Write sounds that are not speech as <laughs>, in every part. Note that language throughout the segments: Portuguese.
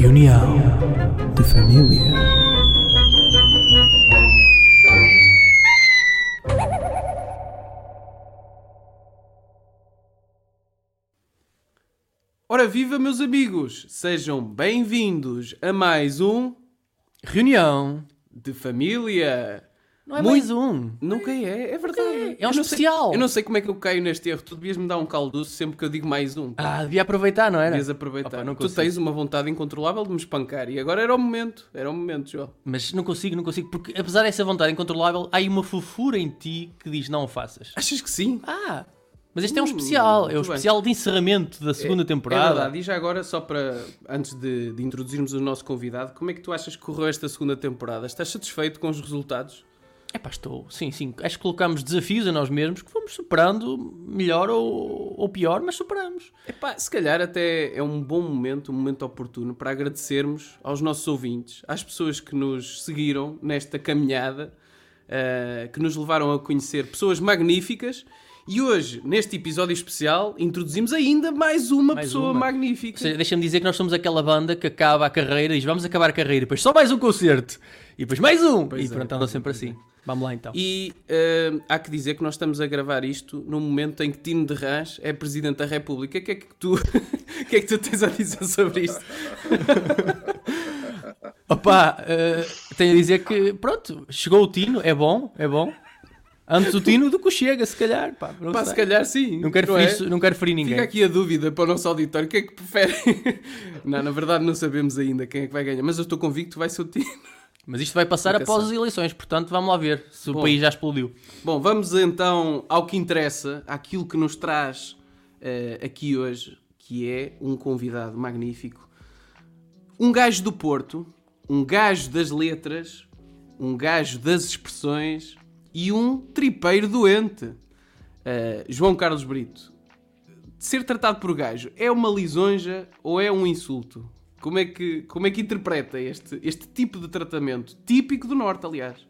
Reunião de Família. Ora viva meus amigos, sejam bem-vindos a mais um Reunião de Família. Não é Muito- mais um. Nunca é, é verdade. É, é um Eu não sei- especial. eu não sei como é que eu caio neste erro. Tu devias me dar um caldoço sempre que eu digo mais um. Ah, devia aproveitar, não era? Devias aproveitar. Opa, não tu tens uma vontade incontrolável de me espancar e agora era o momento. Era o momento, João. Mas não consigo, não consigo. Porque apesar dessa vontade incontrolável, há aí uma fofura em ti que diz não o faças. Achas que sim? Ah, mas este é um Hum, especial. É o bem. especial de encerramento da segunda É temporada. verdade. E já agora, só para, antes de, de introduzirmos o nosso convidado, como é que tu achas que correu esta segunda temporada? Estás satisfeito com os resultados? É pá, estou. Sim, sim. Acho que colocámos desafios a nós mesmos que fomos superando, melhor ou, ou pior, mas superamos. Epá, se calhar até é um bom momento, um momento oportuno para agradecermos aos nossos ouvintes, às pessoas que nos seguiram nesta caminhada, eh, que nos levaram a conhecer pessoas magníficas. E hoje, neste episódio especial, introduzimos ainda mais uma Mais pessoa uma. magnífica. Deixa-me dizer que nós somos aquela banda que acaba a carreira e diz vamos acabar a carreira, depois só mais um concerto, e depois mais um, Pois e é, pronto, anda sempre assim. Vamos lá então. E eh, há que dizer que nós estamos a gravar isto no momento em que Tino de Rãs é Presidente da República. O que é que tu, <laughs> que é que tu tens a dizer sobre isto? <laughs> Opa, eh, tenho a dizer que, pronto, chegou o Tino, é bom, é bom. Antes o Tino do que o Chega, se calhar. Pá, não, Pá, se calhar sim. não, quero é? ferir, su- não quero ferir ninguém. Fica aqui a dúvida para o nosso auditório. O que é que prefere? <laughs> não, na verdade não sabemos ainda quem é que vai ganhar. Mas eu estou convicto que vai ser o Tino. Mas isto vai passar após as eleições, portanto vamos lá ver se Bom. o país já explodiu. Bom, vamos então ao que interessa, àquilo que nos traz eh, aqui hoje, que é um convidado magnífico. Um gajo do Porto, um gajo das letras, um gajo das expressões e um tripeiro doente. Eh, João Carlos Brito, ser tratado por gajo é uma lisonja ou é um insulto? Como é que, como é que interpreta este, este tipo de tratamento? Típico do Norte, aliás.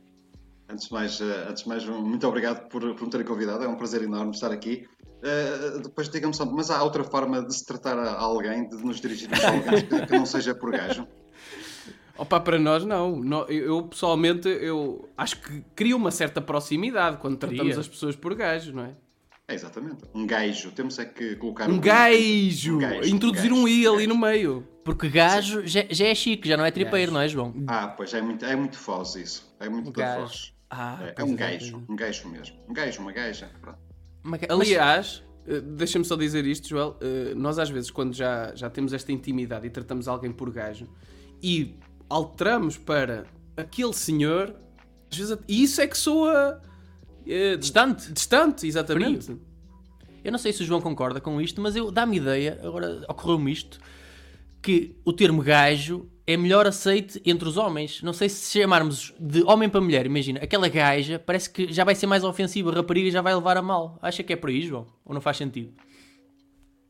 Antes de mais, eh, antes mais muito obrigado por, por me terem convidado, é um prazer enorme estar aqui. Eh, depois digam-me só, mas há outra forma de se tratar a alguém, de nos dirigirmos a alguém que, que não seja por gajo? Opa, para nós não. Eu, pessoalmente eu acho que cria uma certa proximidade quando tratamos Cria. as pessoas por gajo, não é? É exatamente, um gajo. Temos é que colocar Um gajo! Um gajo, Introduzir um um gajo, i um ali no meio. Porque gajo já, já é chique, já não é tripeiro, Gajo. não é, João? Ah, pois é muito, é muito foz isso. É muito Um da voz. Ah, É, é um é, gajo, um gajo mesmo. Um gajo, uma gaja. Mas- é. Aliás, eh, deixa-me só dizer isto, Joel. eh, Nós às vezes, quando já, já temos esta intimidade e tratamos alguém por gajo e alteramos para aquele senhor, às vezes, e isso é que soa eh, Distante. Distante, exatamente. Eu não sei se o João concorda com isto, mas eu dá-me ideia, agora ocorreu-me isto, que o termo gajo é melhor aceite entre os homens. Não sei se chamarmos de homem para mulher, imagina, aquela gaja parece que já vai ser mais ofensiva, a rapariga já vai levar a mal. Acha que é por aí, João? Ou não faz sentido?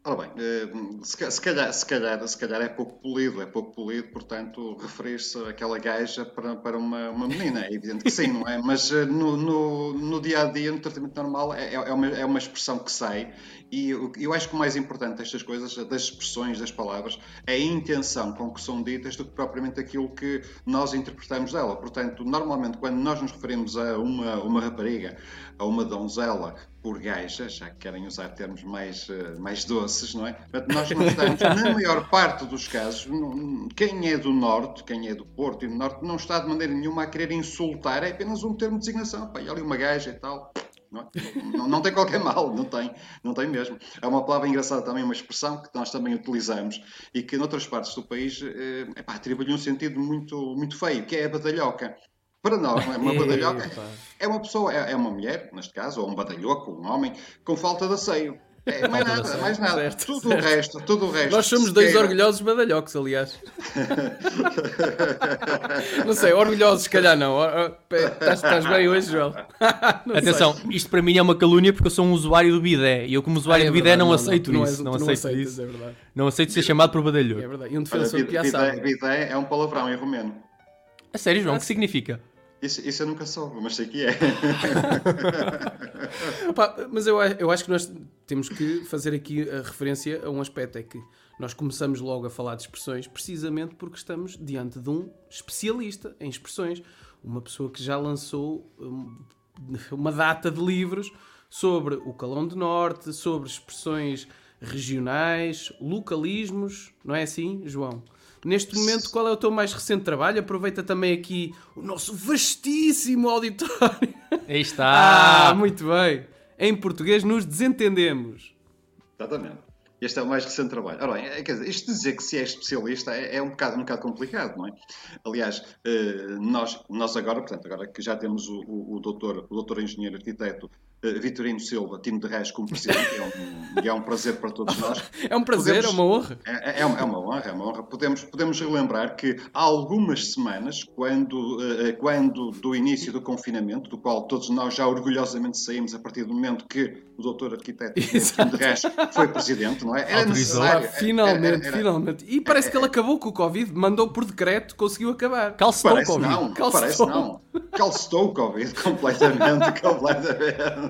Ora bem, eh, se ca- se calhar, se, calhar, se calhar é pouco polido, é pouco polido, portanto, referir-se àquela gaja para, para uma, uma menina, é evidente que sim, não é? Mas eh, no, no, no dia a dia, no tratamento normal, é, é, uma, é uma expressão que sai e eu acho que o mais importante destas coisas, das expressões, das palavras, é a intenção com que são ditas do que propriamente aquilo que nós interpretamos dela. Portanto, normalmente, quando nós nos referimos a uma, uma rapariga, a uma donzela, por gaja, já que querem usar termos mais, eh, mais doces, não é? Portanto, nós estamos, na maior parte dos casos, quem é do Norte, quem é do Porto e do Norte, não está de maneira nenhuma a querer insultar, é apenas um termo de designação. E ali uma gaja e tal. Não, é? não, não tem qualquer mal, não tem, não tem mesmo. É uma palavra engraçada também, uma expressão que nós também utilizamos e que noutras partes do país eh, atribui-lhe um sentido muito, muito feio, que é a badalhoca. Para nós, não é? uma <laughs> badalhoca é uma pessoa, é, é uma mulher, neste caso, ou um badalhoco, um homem, com falta de asseio. É, <laughs> mais nada, mais nada. Certo, tudo certo. o resto, tudo o resto. Nós somos dois queira. orgulhosos badalhocos, aliás. <laughs> não sei, orgulhosos, se calhar não. Or- pé, Estás, estás bem hoje, João? Não Atenção, isto para mim é uma calúnia porque eu sou um usuário do bidé e eu, como sei. usuário Ah, é do bidé, verdade, não, aceito isso. Não, Não, tu não aceito aceitas, isso. é verdade. Não aceito ser chamado por É badalhoco. verdade. E um Olha, defensor de vida, piaçaba. vida, vida é um palavrão em romeno. A sério, Ah, João, o que significa? Isso, isso eu nunca soube, mas sei que é. <laughs> Mas eu, eu acho que nós temos que fazer aqui a referência a um aspecto: é que nós começamos logo a falar de expressões precisamente porque estamos diante de um especialista em expressões, uma pessoa que já lançou hum, uma data de livros sobre o Calão do Norte, sobre expressões regionais, localismos, não é assim, João? Neste momento, qual é o teu mais recente trabalho? Aproveita também aqui o nosso vastíssimo auditório. Aí está. <laughs> Ah, muito bem. Em português nos desentendemos. Exatamente. Este é o mais recente trabalho. Ora bem, é, quer dizer, isto de dizer que se é especialista é, é um, bocado, um bocado complicado, não é? Aliás, eh, nós, nós agora, portanto, agora que já temos o, o, o doutor, o doutor engenheiro arquiteto Vitorino Silva, Tino de Reis como presidente, é um, e é um prazer para todos nós. <laughs> É um prazer, Podemos- é uma honra. É, é uma, é uma honra, é uma honra. Podemos, podemos relembrar que há algumas semanas, quando, eh, quando do início do confinamento, do qual todos nós já orgulhosamente saímos a partir do momento que o doutor arquiteto <laughs> Exato. de Reis foi presidente, não é? Era necessário. Ah, finalmente, Era- era- finalmente. E parece que ele acabou com o Covid, mandou por decreto, conseguiu acabar. Calcetou o Parece Covid. não, Calcetou. parece não. Calcetou o Covid <laughs> completamente, completamente.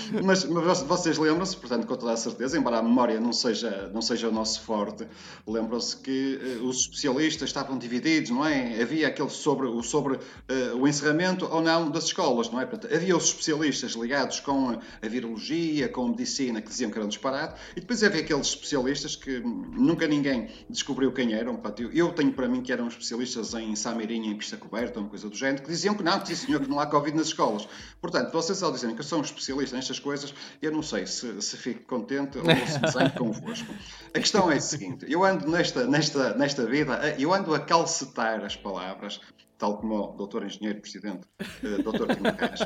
Mas, mas vocês lembram-se, portanto, com toda a certeza, embora a memória não seja, não seja o nosso forte, lembram-se que eh, os especialistas estavam divididos, não é? Havia aquele sobre, o, sobre eh, o encerramento ou não das escolas, não é? Portanto, havia os especialistas ligados com a, virologia, com a medicina, que diziam que era um disparate, e depois havia aqueles especialistas que nunca ninguém descobriu quem eram. Portanto, eu- eu tenho para mim que eram especialistas em Samirinha, em pista coberta, uma coisa do género, que diziam que não, sim senhor, que não há Covid nas escolas. Portanto, vocês ao dizerem que eu sou um especialista nestas coisas, eu não sei se, se fico contente ou se me zango convosco. A questão é a seguinte, eu ando nesta, nesta, nesta vida, eu ando a calcetar as palavras, tal como o doutor engenheiro presidente, eh, doutor Reis.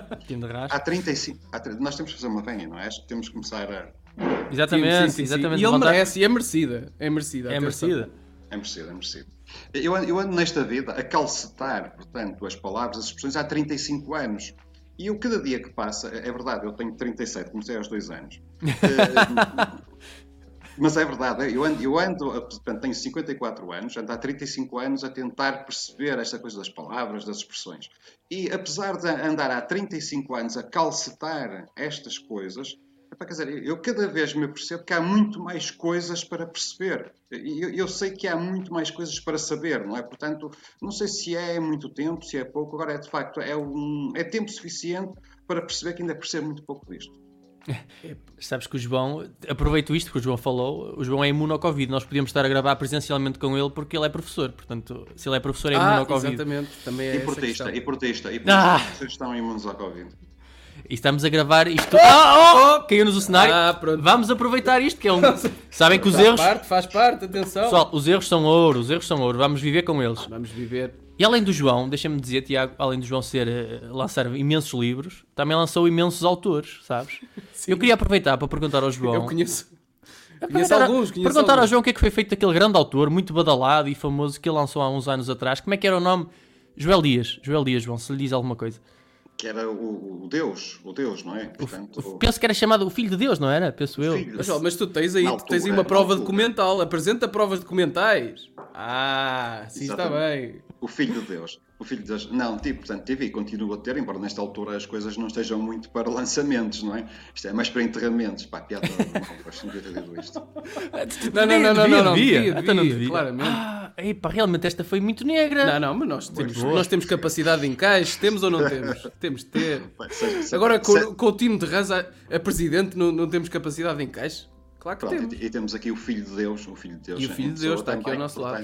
Há 35, há, nós temos que fazer uma venha, não é? Acho que temos que começar a... Exatamente, Sim, sim, sim. exatamente. E ele Levantar- merece, e é merecida. É merecida. É merecida. É merecido, é merecido. Eu ando, eu ando nesta vida a calcetar, portanto, as palavras, as expressões há 35 anos. E eu, cada dia que passa, é verdade, eu tenho 37, comecei aos dois anos. <laughs> Eh, Mas é verdade, eu ando, eu ando, portanto, tenho 54 anos, ando há 35 anos a tentar perceber esta coisa das palavras, das expressões. E apesar de andar há 35 anos a calcetar estas coisas, epá, quer dizer, eu cada vez me percebo que há muito mais coisas para perceber. E Eu, eu sei que há muito mais coisas para saber, não é? Portanto, não sei se é muito tempo, se é pouco, agora é de facto, é, um, é tempo suficiente para perceber que ainda percebo muito pouco disto. Sabes que o João, aproveito isto porque o João falou, o João é imune ao Covid. Nós podíamos estar a gravar presencialmente com ele porque ele é professor. Portanto, se ele é professor, é imune Ah, ao Covid. exatamente. Também é E portista, e portista, e Ah! portista. Vocês estão imunes ao Covid. E estamos a gravar isto. Ah, oh! Caiu-nos o cenário. Ah, pronto. Vamos aproveitar isto, que é um. <laughs> Sabem que os Faz erros. parte, faz parte, atenção. Pessoal, os erros são ouro, os erros são ouro. Vamos viver com eles. Vamos viver. E além do João, deixa-me dizer, Tiago, além do João ser eh, lançar imensos livros, também lançou imensos autores, sabes? <laughs> Eu queria aproveitar para perguntar ao João. Eu conheço. Conheço alguns, conheço Perguntar ao alguns. João o que é que foi feito daquele grande autor, muito badalado e famoso, que ele lançou há uns anos atrás. Como é que era o nome? Joel Dias. Joel Dias, João, se lhe diz alguma coisa. Que era o, o Deus, o Deus, não é? Portanto, o- Penso que era chamado o Filho de Deus, não era? Penso eu. Filho. Mas, ó, mas tu tens aí, Na tu tens aí altura, uma prova altura. documental. Apresenta provas documentais. Ah, sim, está Exatamente. bem. O Filho de Deus. O Filho de Deus. Não, tipo, portanto, tive e continuo a ter, embora nesta altura as coisas não estejam muito para lançamentos, não é? Isto é mais para enterramentos. Pá, piada mal, gosto de ter isto. <laughs> Não, não, não, não, não, não, devia. devia, Então não devia, devia. claramente. Ah, epá, realmente esta foi muito negra. Não, não, mas nós temos, nós temos capacidade de encaixe, temos ou não <laughs> temos? Temos de ter. Agora com, com o time de Raza a presidente não, não temos capacidade de encaixe? Claro que Pronto, temos. e, e temos aqui o Filho de Deus, o Filho de Deus. E o é Filho de Deus está aqui ao nosso lado,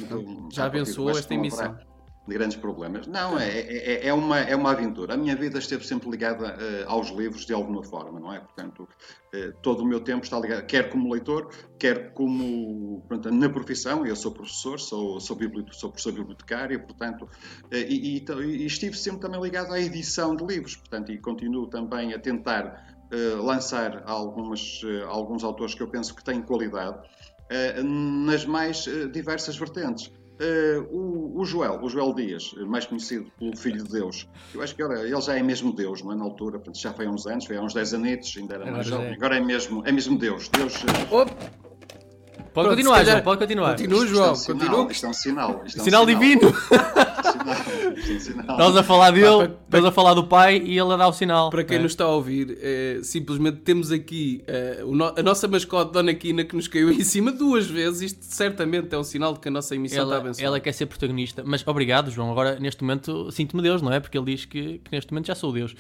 já abençoou esta não haverá emissão. De grandes problemas. Não, é, é, é, uma, é uma aventura. A minha vida esteve sempre ligada eh, aos livros de alguma forma, não é? Portanto, eh, todo o meu tempo está ligado, quer como leitor, quer como portanto, na profissão. Eu sou professor, sou, sou, bibli- sou professor bibliotecário, portanto, eh, e, e, e estive sempre também ligado à edição de livros, portanto, e continuo também a tentar uh, lançar algumas, uh, alguns autores que eu penso que têm qualidade uh, nas mais diversas vertentes. O, o, Joel, o Joel Dias, mais conhecido pelo Filho de Deus, eu acho que agora ele já é mesmo Deus, não é? Na altura, já foi há uns anos, foi há uns 10 anitos, ainda era mais jovem, agora é mesmo, é mesmo Deus. Deus Pode Pronto, continuar, calhar... João, pode continuar. Continua, João. Isto é um sinal. Isto é um sinal. Isto é um sinal, sinal divino. <laughs> Estás a falar dele, para, estás a falar do pai e ele a dar o sinal. Para quem é. nos está a ouvir, é, simplesmente temos aqui é, a nossa mascote Dona Quina que nos caiu em cima duas vezes. Isto certamente é um sinal de que a nossa emissão ela, está abençoada. Ela quer ser protagonista. Mas obrigado, João. Agora, neste momento, sinto-me Deus, não é? Porque ele diz que, que neste momento já sou Deus.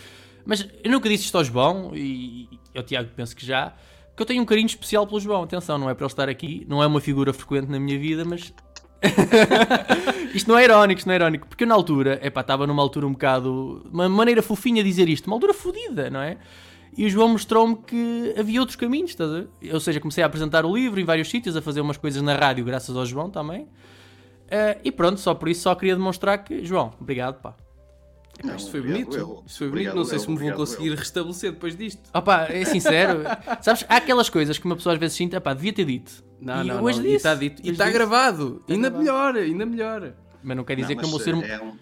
Mas eu nunca disse isto ao João e, e ao Tiago penso que já que eu tenho um carinho especial pelo João. Atenção, não é para ele estar aqui, não é uma figura frequente na minha vida, mas. <laughs> isto não é irónico, isto não é irónico, porque eu na altura, epá, estava numa altura um bocado. uma maneira fofinha de dizer isto, uma altura fodida, não é? E o João mostrou-me que havia outros caminhos, estás a ver? Ou seja, comecei a apresentar o livro em vários sítios, a fazer umas coisas na rádio, graças ao João também. Uh, e pronto, só por isso só queria demonstrar que, João, obrigado, pá. Não, isto foi bonito. Eu, isto foi bonito. Não sei se me vou conseguir eu. restabelecer depois disto. Opa, é sincero. <laughs> Sabes, há aquelas coisas que uma pessoa às vezes sinta, pá, devia ter dito. Não, e não, hoje não. Disse. E está dito. E está gravado. Tá ainda gravado. melhor, ainda melhor. Mas não quer dizer não, que não vou ser um. É um,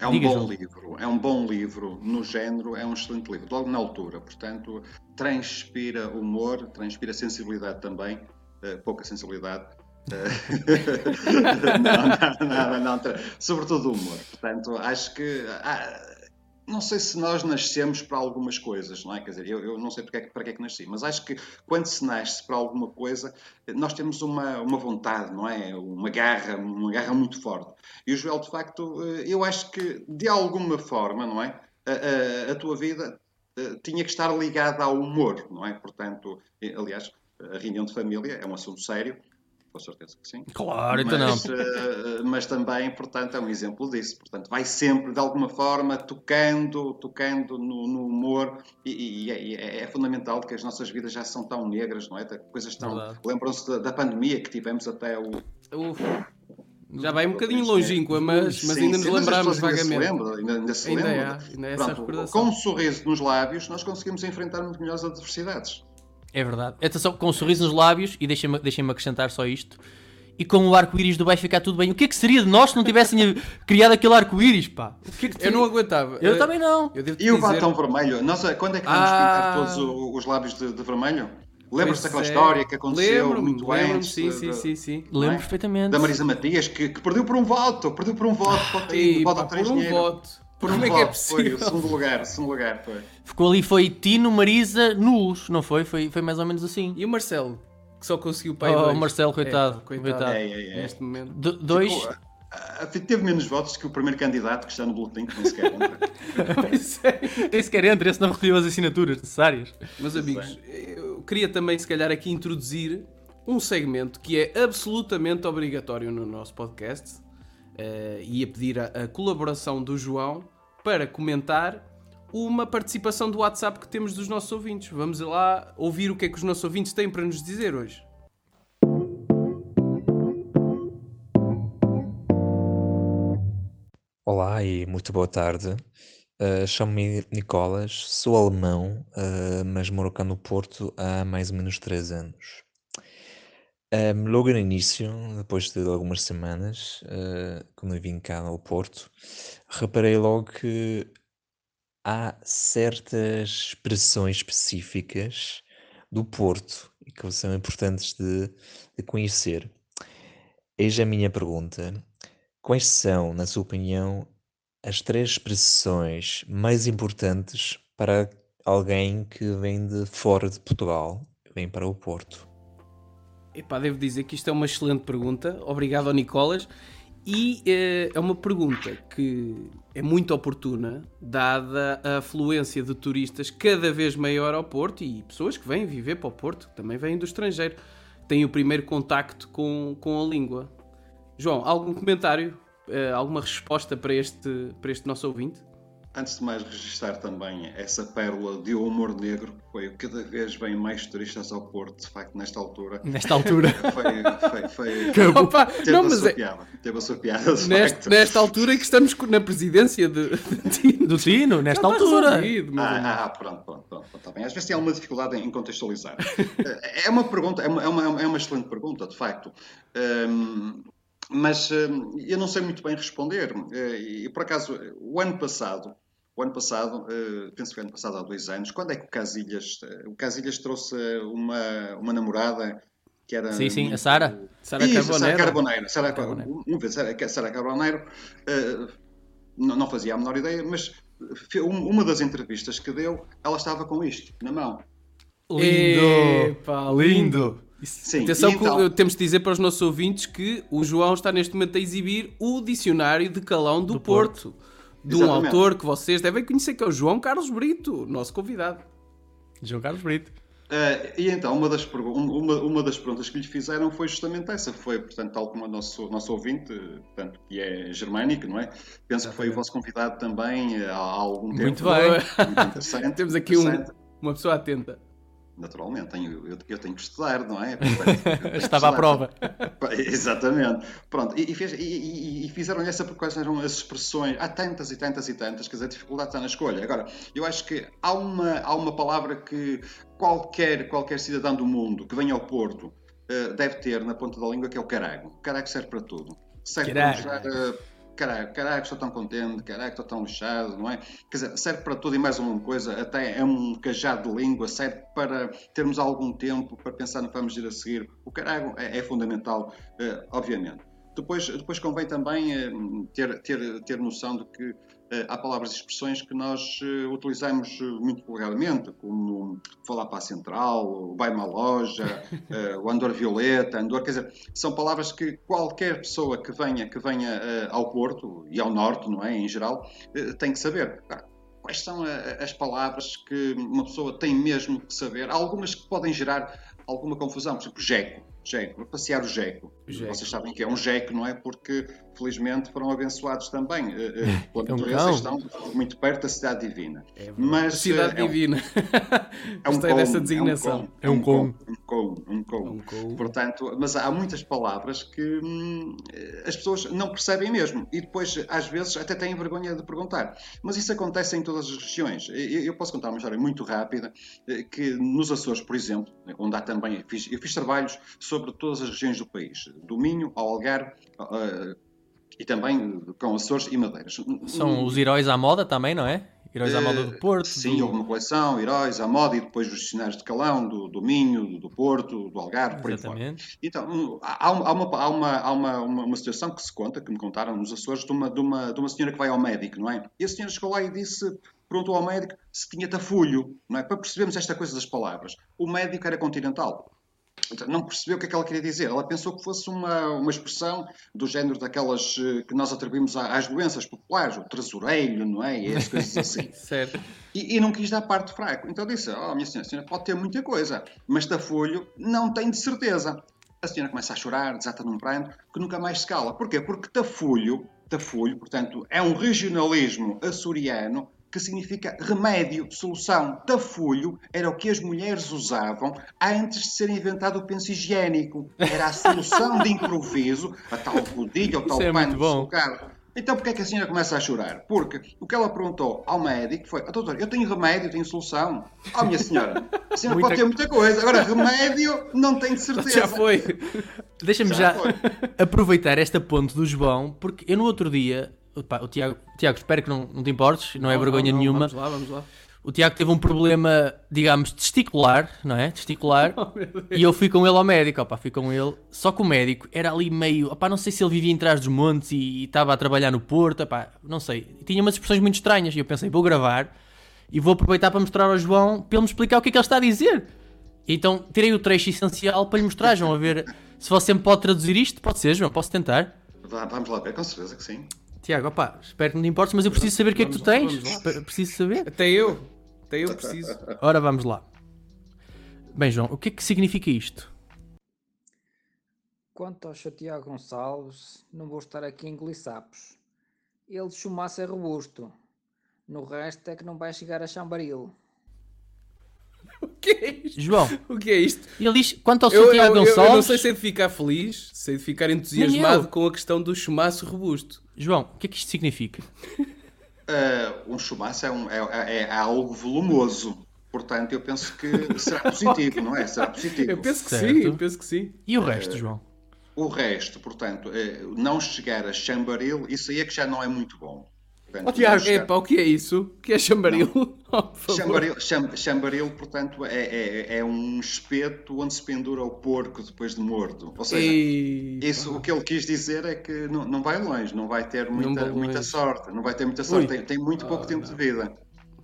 é um Diga, bom João. livro. É um bom livro no género. É um excelente livro. Logo na altura. Portanto, transpira humor, transpira sensibilidade também. Uh, pouca sensibilidade não, não, não, não, sobretudo humor. Portanto, acho que. Não sei se nós nascemos para algumas coisas, não é? Quer dizer, eu, eu não sei para que, para que é que nasci, mas acho que quando se nasce para alguma coisa, nós temos uma, uma vontade, não é? Uma garra, uma garra muito forte. E o Joel, de facto, eh, eu acho que de alguma forma, não é? A, a, a tua vida eh, tinha que estar ligada ao humor, não é? Portanto, aliás, a reunião de família é um assunto sério com certeza que sim. Claro, então não. Uh, mas também, portanto, é um exemplo disso. Portanto, vai sempre, de alguma forma, tocando, tocando no, no humor e, e é, é, fundamental que as nossas vidas já são tão negras, não é? Coisas tão... Lembram-se da, da, pandemia que tivemos até o... Uf. Já vai um bocadinho longínqua, mas, mas sim, ainda nos sim, lembramos vagamente. Ainda se lembra, ainda, ainda se ainda lembra. É, ainda é Pronto, com um sorriso nos lábios, nós conseguimos enfrentar muito melhores adversidades. É verdade. Atenção, com um sorriso nos lábios, e deixem-me deixem acrescentar só isto, e com o arco-íris do vai ficar tudo bem. O que é que seria de nós se não tivessem criado aquele arco-íris, pá? Que é que eu não aguentava. Eu, eu também não. Eu e o batom vermelho? Nossa, quando é que vamos ah... pintar todos os lábios de, de vermelho? Lembras-te daquela é. história que aconteceu lembro muito antes? Sim, sim, sim, sim. Lembro é? perfeitamente. Da Marisa Matias, que, que, perdeu por um voto, perdeu por um voto, voto, Ei, voto pá, por um voto. Por Como um é que é possível? Foi o segundo lugar, segundo lugar foi. Ficou ali, foi Tino, Marisa, nus, não foi? Foi, foi mais ou menos assim. E o Marcelo? Que só conseguiu pai oh, O Marcelo, coitado. É, coitado. coitado. É, é, é. Neste momento. Do, dois... Ficou, teve menos votos que o primeiro candidato que está no boletim, que nem sequer entra. <laughs> É, nem sequer entra, esse não recolheu as assinaturas necessárias. Meus amigos, eu queria também, se calhar, aqui introduzir um segmento que é absolutamente obrigatório no nosso podcast uh, e a pedir a, a, colaboração do João para comentar uma participação do WhatsApp que temos dos nossos ouvintes. Vamos lá ouvir o que é que os nossos ouvintes têm para nos dizer hoje. Olá e muito boa tarde. Uh, Chamo-me Nicolas, sou alemão, uh, mas moro cá no Porto há mais ou menos 3 anos. Um, logo no início, depois de algumas semanas, uh, quando eu vim cá ao Porto, reparei logo que há certas expressões específicas do Porto que são importantes de, de conhecer. Eis a minha pergunta: quais são, na sua opinião, as três expressões mais importantes para alguém que vem de fora de Portugal, vem para o Porto? Epá, devo dizer que isto é uma excelente pergunta. Obrigado ao Nicolas. E eh, é uma pergunta que é muito oportuna, dada a afluência de turistas cada vez maior ao Porto e pessoas que vêm viver para o Porto, que também vêm do estrangeiro, têm o primeiro contacto com, com a língua. João, algum comentário, eh, alguma resposta para este, para este nosso ouvinte? Antes de mais, registrar também essa pérola de humor negro, que foi cada vez vem mais turistas ao Porto, de facto, nesta altura. Nesta altura. <laughs> Foi, foi, foi Opa, teve, não, a mas sua é- piada, teve a sua piada, de Neste- facto. nesta altura em que estamos na presidência de, de. Do Tino, nesta está altura. resolvido, meu amigo. Ah, ah, pronto, pronto, pronto, está bem. Às vezes tem alguma dificuldade em contextualizar. <laughs> É uma pergunta, é uma, é uma, é uma excelente pergunta, de facto. Hum, mas hum, eu não sei muito bem responder. Eh, E por acaso, o ano passado, o ano passado, eh, penso que foi ano passado, há dois anos, quando é que o Casilhas, eh, o Casilhas trouxe uma, uma namorada que era. Sim, sim, a Sara. Sara. Sara Carboneiro. Sara, Carboneiro. vez, Sara, Sara Carboneiro eh, não, não fazia a menor ideia, mas um- uma das entrevistas que deu, ela estava com isto na mão. Lindo! Epá, Lindo! Sim, Atenção e que então- temos de dizer para os nossos ouvintes que o João está neste momento a exibir o dicionário de calão do, Do Porto. De um autor que vocês devem conhecer, que é o João Carlos Brito, nosso convidado. João Carlos Brito. Eh, e então, uma das, um- uma, uma das perguntas que lhe fizeram foi justamente essa. Foi, portanto, tal como o nosso, nosso ouvinte, eh, portanto, que é germânico, não é? Penso que foi o vosso convidado também eh, há, algum tempo. Muito bem. Muito interessante. <laughs> Temos aqui um-. Uma pessoa atenta. Naturalmente, tenho, eu, eu tenho que estudar, não é? <laughs> Estava à prova. Exatamente. Pronto, e, e e- e- fizeram-lhe essa porque quais eram as expressões. Há tantas e tantas e tantas, quer dizer, a dificuldade está na escolha. Agora, eu acho que há uma, há uma palavra que qualquer, qualquer cidadão do mundo que venha ao Porto eh, deve ter na ponta da língua, que é o carago. O carago serve para tudo. Serve Carago. para mostrar. Caraca, caraca, estou tão contente, caraca, estou tão lixado, não é? Quer dizer, serve para tudo e mais uma coisa, até é um cajado de língua, serve para termos algum tempo para pensar no que vamos ir a seguir. O carago é, é fundamental, eh, obviamente. Depois, depois convém também eh, ter, ter, ter noção de que há palavras e expressões que nós eh, utilizamos eh, muito vulgarmente, como falar para a central, o vai-me à loja, <laughs> eh, o andor violeta, andor, quer dizer, são palavras que qualquer pessoa que venha, que venha eh, ao Porto e ao Norte, não é, em geral, eh, tem que saber. Quais são as palavras que uma pessoa tem mesmo que saber? Há algumas que podem gerar alguma confusão, por exemplo, jeco. Jeco, passear o jeco. Jeco. Vocês sabem que é um jeco, não é? Porque, felizmente, foram abençoados também eh, eh, pela É um natureza e cão. estão muito perto da cidade divina. É Mas, Cidade eh, é um- Divina. <laughs> é um Gostei com, dessa é um designação. com, É um com. Um com, um com. Um com. Portanto, mas há muitas palavras que hum, as pessoas não percebem mesmo e depois, às vezes, até têm vergonha de perguntar. Mas isso acontece em todas as regiões. Eu, eu posso contar uma história muito rápida que nos Açores, por exemplo, onde há também, fiz, eu fiz trabalhos sobre todas as regiões do país, do Minho ao Algarve eh, e também com Açores e Madeiras. São os heróis à moda também, não é? Heróis à moda do Porto. Sim, do- houve uma coleção, Heróis, à moda, e depois os dicionários de Calão, do, do Minho, do, Porto, do Algarve, por aí fora. Exatamente. Então, hum, há, há uma, há, uma, há, uma, há uma, uma situação que se conta, que me contaram nos Açores, de uma, de, uma, de uma senhora que vai ao médico, não é? E a senhora chegou lá e disse, perguntou ao médico se tinha tafulho, não é? Para percebermos esta coisa das palavras. O médico era continental. Então, não percebeu o que é que ela queria dizer. Ela pensou que fosse uma, uma expressão do género daquelas eh, que nós atribuímos às doenças populares, o tresourelho, não é? E essas coisas assim. <laughs> Certo. E, e não quis dar parte fraco. Então disse: Oh, minha senhora, a senhora pode ter muita coisa, mas tafolho não tem de certeza. A senhora começa a chorar, desata num pranto, que nunca mais se cala. Porquê? Porque tafolho, tafolho, portanto, é um regionalismo açoriano que significa remédio, solução. Tafolho era o que as mulheres usavam antes de ser inventado o penso higiênico. Era a solução de improviso, a tal rodilha, o tal é pano sulcado. Então, porquê é que a senhora começa a chorar? Porque o que ela perguntou ao médico foi: oh, doutor, eu tenho remédio, tenho solução. Oh, minha senhora, a senhora Muita- pode ter muita coisa. Agora, remédio, não tem de <laughs> certeza. Já foi. Deixa-me Já já, foi. aproveitar esta ponte do João, porque eu no outro dia, pá, o Tiago, Tiago, espero que não, não te importes, não é vergonha Não, não, nenhuma. Vamos lá, vamos lá. O Tiago teve um problema, digamos, testicular, não é? Testicular. <laughs> Oh. E eu fui com ele ao médico, opá, fui com ele. Só que o médico era ali meio, opá, não sei se ele vivia em trás dos montes e estava a trabalhar no Porto, opá, não sei. Tinha umas expressões muito estranhas e eu pensei, vou gravar e vou aproveitar para mostrar ao João, para ele me explicar o que é que ele está a dizer. Então tirei o trecho essencial para lhe mostrar, João, a ver se você me pode traduzir isto. Pode ser, João, posso tentar. Vamos lá ver, com certeza que sim. Tiago, opá, espero que não te importes, mas eu preciso saber o que é que tu tens. Preciso saber. Até eu. Até eu preciso. Ora, vamos lá. Bem, João, o que é que significa isto? Quanto ao seu Tiago Gonçalves, não vou estar aqui a engolir sapos. Ele de chumaço é robusto. No resto é que não vai chegar a chambaril. <laughs> O que é isto? João, O que é isto? ele diz quanto ao Eu, eu, Santiago eu, eu Gonçalves. não sei se é de ficar feliz, sei de ficar entusiasmado eu. com a questão do chumaço robusto. João, o que é que isto significa? Eh, um chumaço é, um- é- é- é algo volumoso. Portanto, eu penso que será positivo, não é? Será positivo. Eu penso que Certo. sim, eu penso que sim. E o resto, João? O resto, portanto, eh, não chegar a chambaril, isso aí é que já não é muito bom. Portanto, Ó Tiago, não chegar- o que é isso? O que é chambaril? Oh. <laughs> Chambaril, cham- chambaril, portanto, é, é- é um espeto onde se pendura o porco depois de morto. Ou seja, isso, o que ele quis dizer é que não, não vai longe, não vai ter muita, muita sorte, não vai ter muita sorte, tem, tem muito pouco tempo de vida.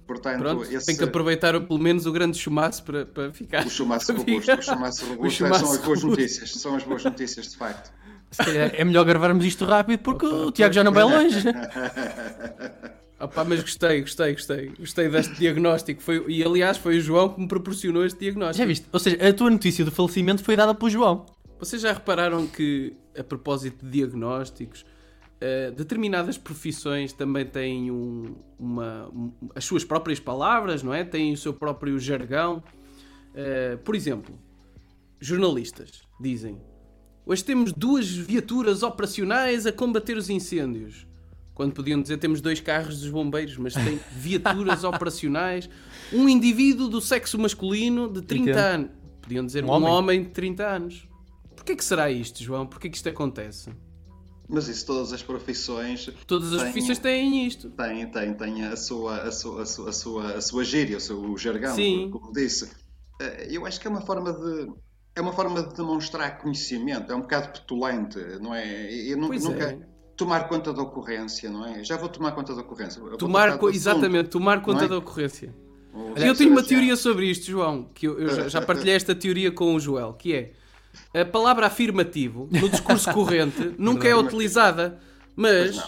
Portanto, Pronto, esse, tem que aproveitar pelo menos o grande chumaço para, para ficar. o chumaço <laughs> robusto, ficar- o chumaço O robusto é- chumaço são as boas notícias, são as boas notícias de facto. Se calhar é melhor gravarmos isto rápido porque o Tiago já não vai longe. <laughs> Opa, mas gostei, gostei, gostei. Gostei deste diagnóstico. Foi, e aliás, foi o João que me proporcionou este diagnóstico. Já viste? Ou seja, a tua notícia do falecimento foi dada pelo João. Vocês já repararam que, a propósito de diagnósticos, eh, determinadas profissões também têm um- uma, um- as suas próprias palavras, não é? Têm o seu próprio jargão. Eh, por exemplo, jornalistas dizem: Hoje temos duas viaturas operacionais a combater os incêndios. Quando podiam dizer temos dois carros dos bombeiros, mas tem <laughs> viaturas operacionais. Um indivíduo do sexo masculino de 30 Entendo. anos. Podiam dizer Um um homem. homem. de 30 anos. Porquê que será isto, João? Porquê que isto acontece? Mas isso, todas as profissões Todas as têm- profissões têm isto. Tem, tem, tem a sua, a sua, a sua, a sua, a sua gíria, o seu jargão, Sim. como disse. Eh, Eu acho que é uma forma de é uma forma de demonstrar conhecimento, é um bocado petulante, não é? Eu nu- Pois nunca é. tomar conta da ocorrência, não é? Já vou tomar conta da ocorrência. Tomar, co- exatamente, tomar conta é? da ocorrência. Ou E eu tenho uma seja, teoria sobre isto, João, que eu, eu já, já partilhei esta teoria com o Joel, que é a palavra afirmativo no discurso <laughs> corrente nunca é utilizada, mas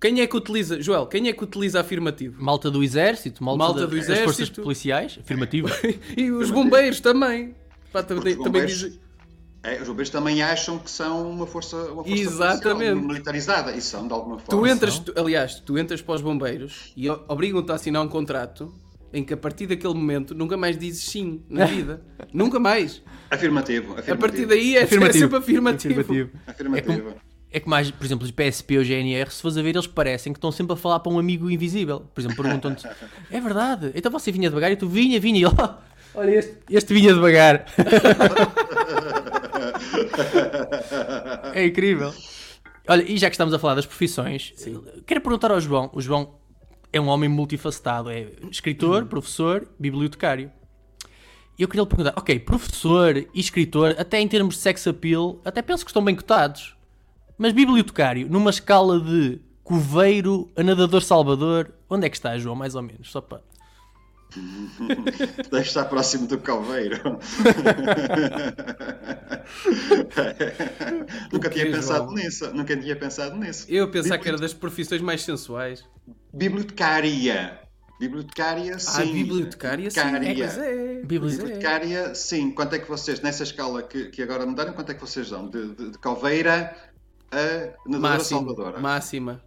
quem é que utiliza, Joel, quem é que utiliza afirmativo? Malta do exército, malta, Malta da- do das forças exército. policiais, afirmativo. <laughs> E os bombeiros também. Pá, também, Os também bombeiros- dizem- É, os bombeiros também acham que são uma força, uma força Exatamente. policial militarizada e são de alguma Tu forma. entras, tu- aliás, tu entras para os bombeiros e obrigam-te a assinar um contrato em que a partir daquele momento nunca mais dizes sim na vida. <laughs> nunca mais. Afirmativo, A afirmativo. partir daí é, é sempre afirmativo. Afirmativo. É que mais, por exemplo, os PSP ou GNR, se fores a ver, eles parecem que estão sempre a falar para um amigo invisível. Por exemplo, perguntam-te: <laughs> É verdade? Então você vinha devagar e tu vinha, vinha. <laughs> E "Oh, olha, este, este vinha devagar. <laughs> é incrível. Olha, e já que estamos a falar das profissões, quero perguntar ao João: o João é um homem multifacetado, é escritor, professor, bibliotecário. E eu queria lhe perguntar: ok, professor e escritor, até em termos de sex appeal, até penso que estão bem cotados. Mas bibliotecário, numa escala de coveiro a nadador salvador, onde é que está, João, mais ou menos? Só para... <laughs> Deve estar próximo do calveiro. <laughs> nunca tinha pensado João? nisso. Nunca tinha pensado nisso. Eu pensar que era das profissões mais sensuais. Bibliotecária. Bibliotecária, Ah, sim. bibliotecária, sim. Bibliotecária. pois é. É. Bibliotecária, sim. Quanto é que vocês, nessa escala que, que agora me deram, quanto é que vocês dão? De, de, de calveira a nadadora salvadora? Máxima.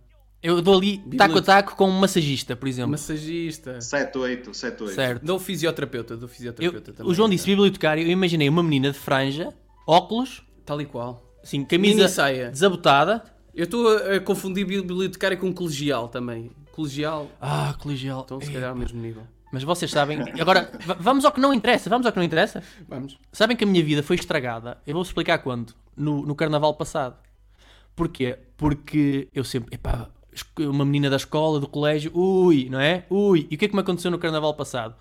Eu dou ali taco a taco com um massagista, por exemplo. Massagista. 7, 8, 7, 8. Certo. Dou fisioterapeuta, dou Eu- fisioterapeuta também. o João disse bibliotecário, eu imaginei uma menina de franja, óculos, Tal e qual. Mini camisa saia. desabotada. Eu estou a, a confundir bibliotecário com colegial também. Colegial, Ah, colegial. então se É. calhar ao mesmo nível. Mas vocês sabem. Agora, va- vamos ao que não interessa. Vamos ao que não interessa. Vamos. Sabem que a minha vida foi estragada. Eu vou explicar quando. No, no carnaval passado. Porquê? Porque eu sempre. Epá, uma menina da escola, do colégio. Ui, não é? Ui. E o que é que me aconteceu no carnaval passado?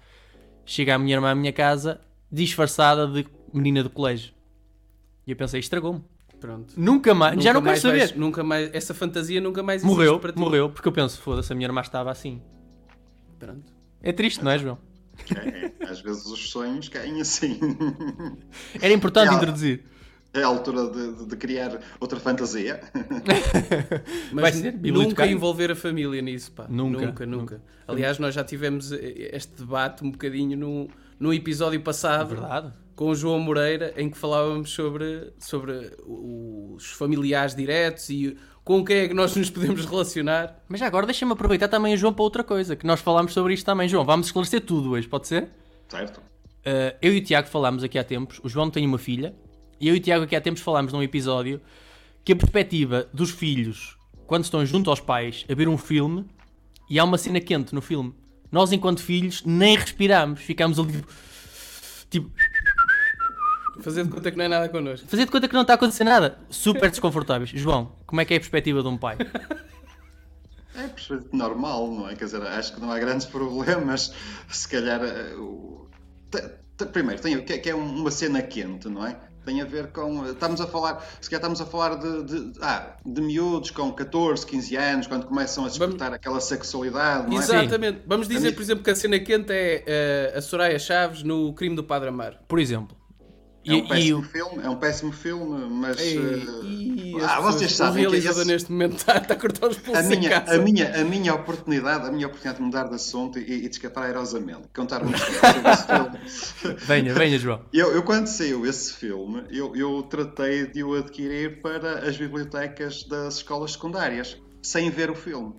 Chega a minha irmã à minha casa, disfarçada de menina do colégio. E eu pensei, estragou-me. Pronto. Nunca mais. já Nunca não quero mais saber. vais- nunca mais, essa fantasia nunca mais existe Morreu, para ti. morreu. Porque eu penso, foda-se, a minha irmã estava assim. Pronto. É triste, não é, João? É, é. Às vezes os sonhos caem assim. Era importante É, introduzir. É a altura de, de- de criar outra fantasia. <laughs> Mas Vai ser nunca envolver a família nisso, pá. Nunca, Nunca, nunca. Aliás, nós já tivemos eh, este debate um bocadinho no, no episódio passado Verdade. com o João Moreira, em que falávamos sobre, sobre os familiares diretos e com quem é que nós nos podemos relacionar. Mas já agora deixa-me aproveitar também o João para outra coisa, que nós falámos sobre isto também. João, vamos esclarecer tudo hoje, pode ser? Certo? Uh, eu e o Tiago falámos aqui há tempos, o João tem uma filha, e eu e o Tiago aqui há tempos falámos num episódio que a perspectiva dos filhos, quando estão junto aos pais, a ver um filme, e há uma cena quente no filme. Nós, enquanto filhos, nem respiramos, ficamos ali tipo. Fazer de conta que não é nada connosco. Fazer de conta que não está a acontecer nada. Super desconfortáveis. João, como é que é a perspectiva de um pai? É normal, não é? Quer dizer, acho que não há grandes problemas. Se calhar. eh, o- Primeiro, tem, o que é- que é uma cena quente, não é? Tem a ver com. Estamos a falar. Se calhar estamos a falar de, de, ah, de miúdos com 14, 15 anos, quando começam a despertar aquela sexualidade, não é? Exatamente. Vamos dizer, por exemplo, que a cena quente é eh, a Soraya Chaves no crime do Padre Amaro. Por exemplo. É um E, e péssimo o- filme, é um péssimo filme, mas. Eh, e ah, as vocês sabem O que realizador esse- neste momento está, está a cortar os pulsos a em minha, casa. a, minha, a minha oportunidade, a minha oportunidade de mudar de assunto e, e de escapar aerosamente, contar uma história sobre esse filme. <laughs> Venha, venha, João. Eu, eu, quando saiu esse filme, eu, eu tratei de o adquirir para as bibliotecas das escolas secundárias, sem ver o filme.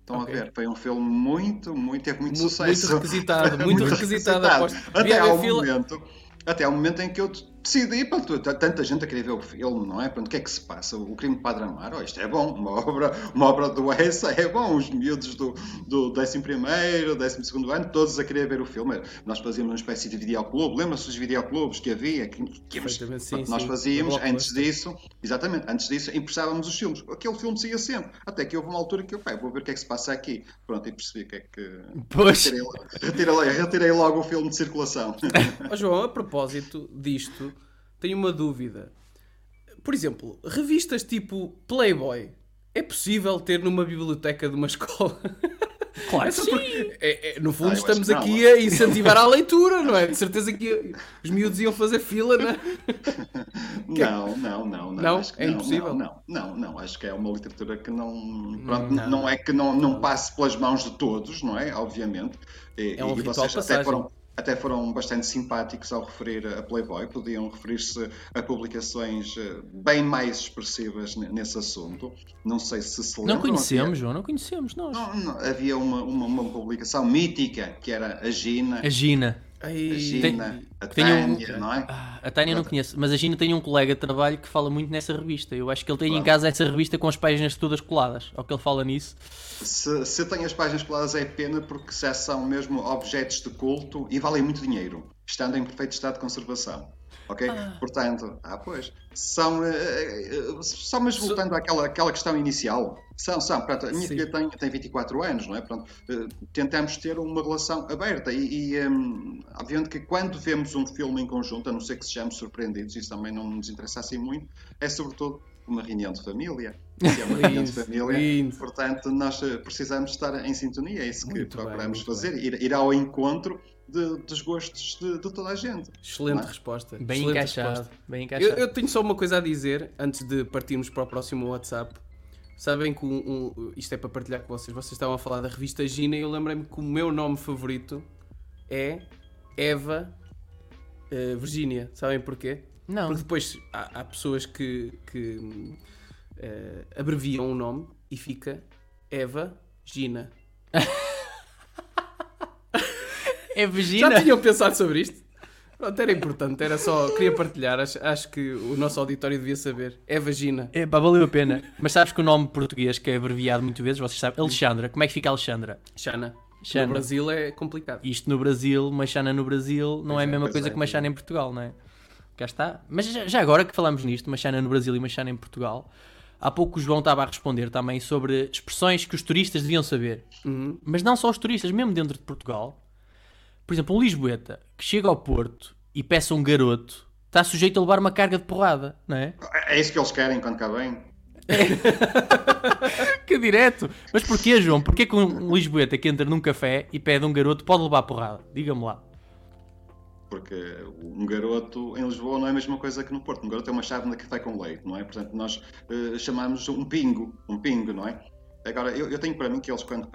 Estão Ok. a ver? Foi um filme muito, muito, teve muito Mu- sucesso. <laughs> muito requisitado, muito requisitado, aposto. Até ao, fila- momento, até ao momento em que eu decidi, pronto, tanta gente a querer ver o filme, não é? Pronto, o que é que se passa? O crime de Padre Amaro, oh, isto é bom, uma obra, uma obra do Essa é bom, os miúdos do, do 11º, 12º ano, todos a querer ver o filme. Nós fazíamos uma espécie de videoclube, lembra-se dos videoclubes que havia? Que, que Perfeitamente, sim, pronto, nós sim. fazíamos, antes disso, exatamente, antes disso, emprestávamos os filmes. Aquele filme saía sempre, até que houve uma altura que eu, pá, vou ver o que é que se passa aqui. Pronto, e percebi o que é que... Pois. Retirei, retirei, retirei logo o filme de circulação. Ó João, a propósito disto, tenho uma dúvida. Por exemplo, revistas tipo Playboy é possível ter numa biblioteca de uma <laughs> escola? Claro É que sim. é- é, no fundo, Ah, estamos não. aqui a incentivar a leitura, não é? De certeza que os miúdos iam fazer fila, não <laughs> é? Não, não, não, não. Não? acho que É não, impossível? Não, não, não, não. Acho que é uma literatura que não. Pronto, Não. não. é que não, não passe pelas mãos de todos, não é? Obviamente. E, É um e ritual vocês até passagem. foram, até foram bastante simpáticos ao referir a Playboy, podiam referir-se a publicações eh, bem mais expressivas ne- nesse assunto. Não sei se se lembram. Não conhecemos, João, não conhecemos nós. Não, não, havia uma, uma, uma publicação mítica que era a Gina. A Gina. Ai, A Gina, a tem um- Tânia, não é? Ah, A Tânia não conheço, mas a Gina tem um colega de trabalho que fala muito nessa revista. Eu acho que ele tem em Claro. casa essa revista com as páginas todas coladas. Ao que ele fala nisso. Se, se tem as páginas coladas é pena porque já são mesmo objetos de culto e valem muito dinheiro, estando em perfeito estado de conservação. Ok? Portanto, ah, pois. São. eh, eh, só mas voltando àquela, àquela questão inicial. São, são. Pronto, a minha Sim. filha tem, tem 24 anos, não é? Pronto, eh, tentamos ter uma relação aberta e, e, hum, obviamente que quando vemos um filme em conjunto, a não ser que sejamos surpreendidos, isso também não nos interessa assim muito, é sobretudo uma reunião de família. Se é uma <laughs> reunião de família, lindo. portanto, nós precisamos estar em sintonia, é isso que Muito bem, procuramos muito fazer, ir, ir ao encontro de- dos gostos de, de toda a gente. Excelente é? resposta. Bem excelente encaixado. resposta. Bem Eu, encaixado. eu tenho só uma coisa a dizer antes de partirmos para o próximo WhatsApp. Sabem que um- um- isto é para partilhar com vocês. Vocês estavam a falar da revista Gina e eu lembrei-me que o meu nome favorito é Eva eh, Virgínia. Sabem porquê? Não. Porque depois há, há pessoas que, que eh, abreviam o nome e fica Eva Gina. <laughs> É Já Virgina. tinham pensado sobre isto? Pronto, era importante, era só. Queria partilhar, acho, acho que o nosso auditório devia saber. É vagina. É pá, valeu a pena. Mas sabes que o nome português que é abreviado muitas vezes, vocês sabem, Alexandra. Como é que fica Alexandra? Xana. Xana. No Brasil é complicado. Isto no Brasil, uma Xana no Brasil, não Pois é a é, mesma coisa é, que uma pois é. Xana em Portugal, não é? Cá está. Mas já, já agora que falamos nisto, uma Xana no Brasil e uma Xana em Portugal, há pouco o João estava a responder também sobre expressões que os turistas deviam saber. Uhum. Mas não só os turistas, mesmo dentro de Portugal. Por exemplo, um Lisboeta que chega ao Porto e peça um garoto, está sujeito a levar uma carga de porrada, não é? É isso que eles querem quando cá vêm. <laughs> Que direto! Mas porquê, João? Porquê que um Lisboeta que entra num café e pede um garoto pode levar porrada? Diga-me lá. Porque um garoto em Lisboa não é a mesma coisa que no Porto. Um garoto é uma chávena de café com leite, não é? Portanto, nós eh, chamamos um pingo, um pingo, não é? Agora, eu, eu tenho para mim que eles, quando,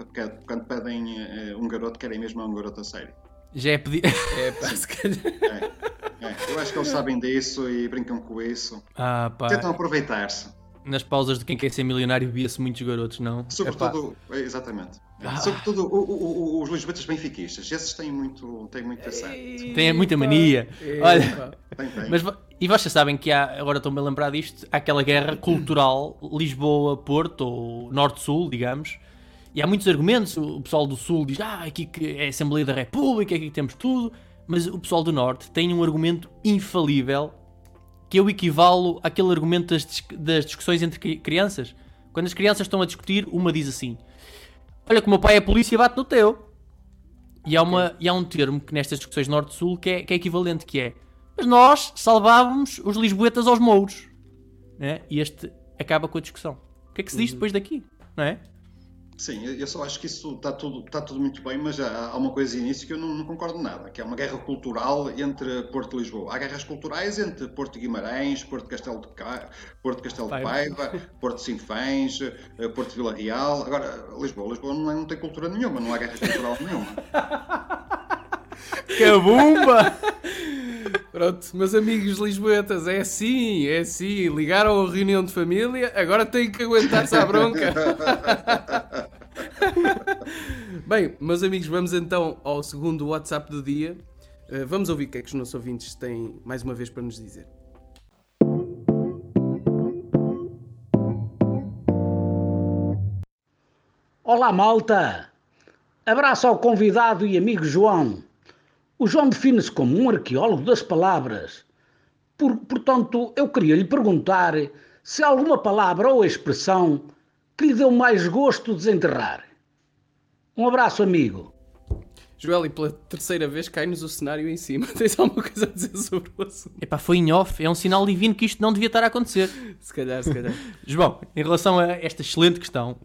quando pedem eh, um garoto, querem mesmo um garoto a sério. Já é pedir. <laughs> É, pá, se calhar. É, é. Eu acho que eles sabem disso e brincam com isso. Ah, pá. Tentam aproveitar-se. nas pausas de quem quer ser milionário via-se muitos garotos, não? Sobretudo, Epá. exatamente. Ah. Sobretudo o, o, o, os lisboetas benfiquistas, esses têm muito, têm muito essa. Têm muita mania. Olha, tem, tem. Mas, e vocês sabem que há, agora estou-me a lembrar disto, há aquela guerra cultural Lisboa-Porto, ou Norte-Sul, digamos, e há muitos argumentos. O pessoal do Sul diz, ah, aqui que é a Assembleia da República, aqui que temos tudo, mas o pessoal do Norte tem um argumento infalível que eu equivalo àquele argumento das, das discussões entre crianças. Quando as crianças estão a discutir, uma diz assim: Olha, que o meu pai é polícia bate no teu. E há, uma, e há um termo que nestas discussões norte-sul que é, que é equivalente, que é mas nós salvávamos os lisboetas aos mouros. Né? E este acaba com a discussão. O que é que se diz uhum. depois daqui? Não é? Sim, eu só acho que isso está tudo, está tudo muito bem, mas há, uma coisa início que eu não, não, concordo nada, que é uma guerra cultural entre Porto e Lisboa. Há guerras culturais entre Porto de Guimarães, Porto Castelo de, Ca... Porto Castelo de Paiva, Porto de Sinfãs, eh, Porto de Vila Real. Agora, Lisboa, Lisboa não, é, não tem cultura nenhuma, não há guerra cultural nenhuma. <laughs> Cabumba! Pronto, meus amigos lisboetas, é assim, é assim. Ligaram a reunião de família, agora têm que aguentar-se à bronca. <laughs> Bem, meus amigos, vamos então ao segundo WhatsApp do dia. Uh, vamos ouvir o que é que os nossos ouvintes têm mais uma vez para nos dizer. Olá, malta! Abraço ao convidado e amigo João. O João define-se como um arqueólogo das palavras. Por, portanto, eu queria lhe perguntar se há alguma palavra ou expressão que lhe deu mais gosto desenterrar. Um abraço, amigo. Joel, e pela terceira vez cai-nos o cenário em cima. <laughs> Tens alguma coisa a dizer sobre o assunto? Epá, foi em off. É um sinal divino que isto não devia estar a acontecer. <laughs> se calhar, se calhar. <laughs> João, em relação a esta excelente questão.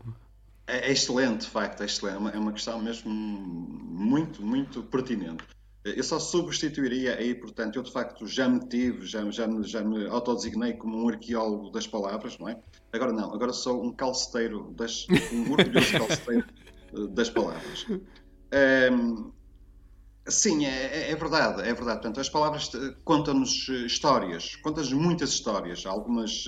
É, é excelente, de facto, é excelente. É uma, é uma questão mesmo muito, muito pertinente. Eu só substituiria aí, portanto, eu de facto já me tive, já, já, me, já me autodesignei como um arqueólogo das palavras, não é? Agora não, agora sou um calceteiro, das, um orgulhoso calceteiro eh, das palavras. Um, Sim, é, é, verdade, é verdade. Portanto, as palavras eh, contam-nos eh, histórias, contam-nos muitas histórias, algumas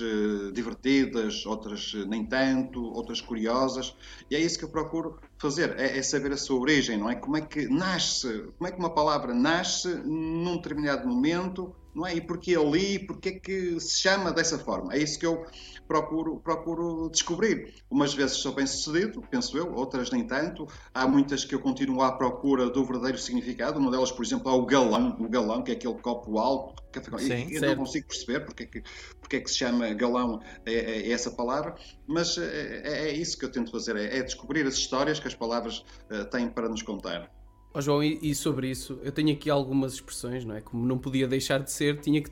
divertidas, outras nem tanto, outras curiosas, e é isso que eu procuro fazer, é, é, saber a sua origem, não é? Como é que nasce, como é que uma palavra nasce num determinado momento, não é? E porquê ali, porquê que se chama dessa forma? É isso que eu procuro, procuro descobrir. Umas vezes sou bem sucedido, penso eu, outras nem tanto. Há muitas que eu continuo à procura do verdadeiro significado. Uma delas, por exemplo, é o galão, o galão, que é aquele copo alto. Que, Sim, eu não consigo perceber porque é que, porque é que se chama galão é, é, é essa palavra, mas é, é, é, isso que eu tento fazer, é, é, descobrir as histórias que as palavras uh, têm para nos contar. Oh, João, e, sobre isso, eu tenho aqui algumas expressões, não é? Como não podia deixar de ser, tinha que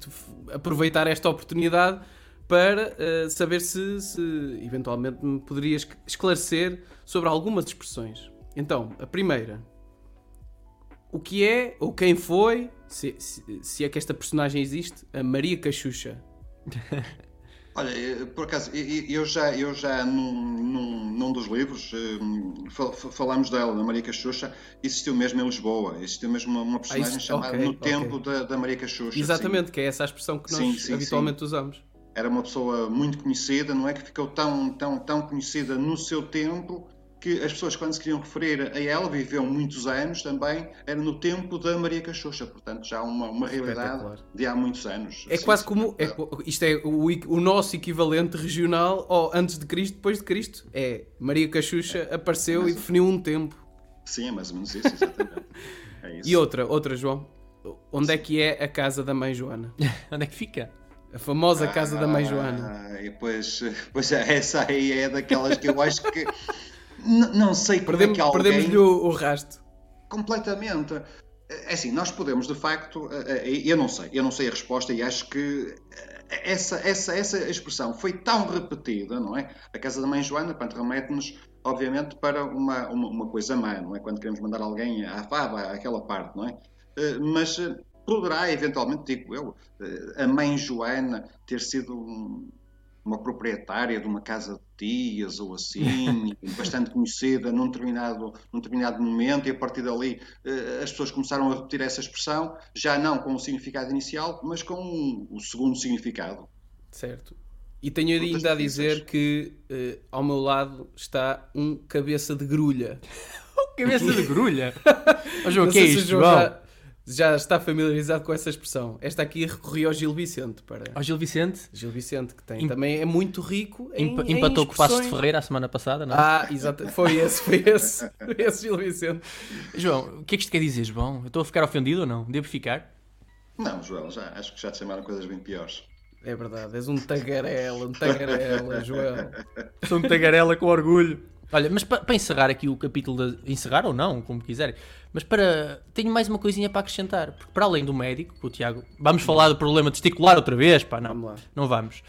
aproveitar esta oportunidade para uh, saber se, se, eventualmente me poderias esclarecer sobre algumas expressões. Então, a primeira. O que é, ou quem foi, se, se, se é que esta personagem existe, a Maria Cachucha? <laughs> Olha, por acaso, eu já, eu já num, num, num dos livros eh, falámos dela, da Maria Cachucha, existiu mesmo em Lisboa, existiu mesmo uma, uma personagem ah, chamada okay, No okay. Tempo da, da Maria Cachucha. Exatamente, sim. que é essa a expressão que nós sim, sim, habitualmente usamos era uma pessoa muito conhecida, não é? Que ficou tão, tão, tão conhecida no seu tempo que as pessoas, quando se queriam referir a ela, viveu muitos anos também, era no tempo da Maria Cachucha, portanto, já uma, uma realidade de há muitos anos. É quase como. É, isto é o, o, nosso equivalente regional ou antes de Cristo, depois de Cristo. É Maria Cachucha é, apareceu e definiu um tempo. Sim, é mais ou menos isso, exatamente. <laughs> É isso. E outra, outra, João. Onde Sim. é que é a casa da mãe Joana? <laughs> Onde é que fica? A famosa casa ah, da mãe Joana. E pois, pois essa aí é daquelas que eu acho que. Não sei como Perdemos, é que alguém... Perdemos-lhe o, o rasto. Completamente. É assim, nós podemos, de facto, eh, eh, eu não sei, eu não sei a resposta e acho que eh, essa, essa, essa expressão foi tão repetida, não é? A casa da mãe Joana, portanto, remete-nos, obviamente, para uma, uma, uma, coisa má, não é? Quando queremos mandar alguém à fava, àquela parte, não é? Mas poderá, eventualmente, digo eu, a mãe Joana ter sido um, uma proprietária de uma casa de tias ou assim, <laughs> bastante conhecida num determinado, num determinado momento, e a partir dali eh, as pessoas começaram a repetir essa expressão, já não com o significado inicial, mas com o segundo significado. Certo. E tenho ainda a dizer que uh, ao meu lado está um cabeça de grulha. <laughs> cabeça de grulha? <laughs> João, o que é isto, João? Já, já, está familiarizado com essa expressão. Esta aqui recorri ao Gil Vicente. Para... Ao Gil Vicente? Gil Vicente, que tem, também é muito rico em, Imp Empatou com o Passos de Ferreira a semana passada, não é? Ah, exato. Foi esse, foi esse. Foi esse Gil Vicente. João, o que é que isto quer dizer, João? Eu estou a ficar ofendido ou não? Devo ficar? Não, João, já, acho que já te chamaram coisas bem piores. É verdade, és um tagarela, um tagarela, <laughs> João. Sou um tagarela com orgulho. Olha, mas para, encerrar aqui o capítulo de. Encerrar ou não, como quiserem. Mas para. Tenho mais uma coisinha para acrescentar. Porque para além do médico, o Tiago. Vamos falar do problema testicular outra vez? Pá, não. Vamos lá. Não vamos.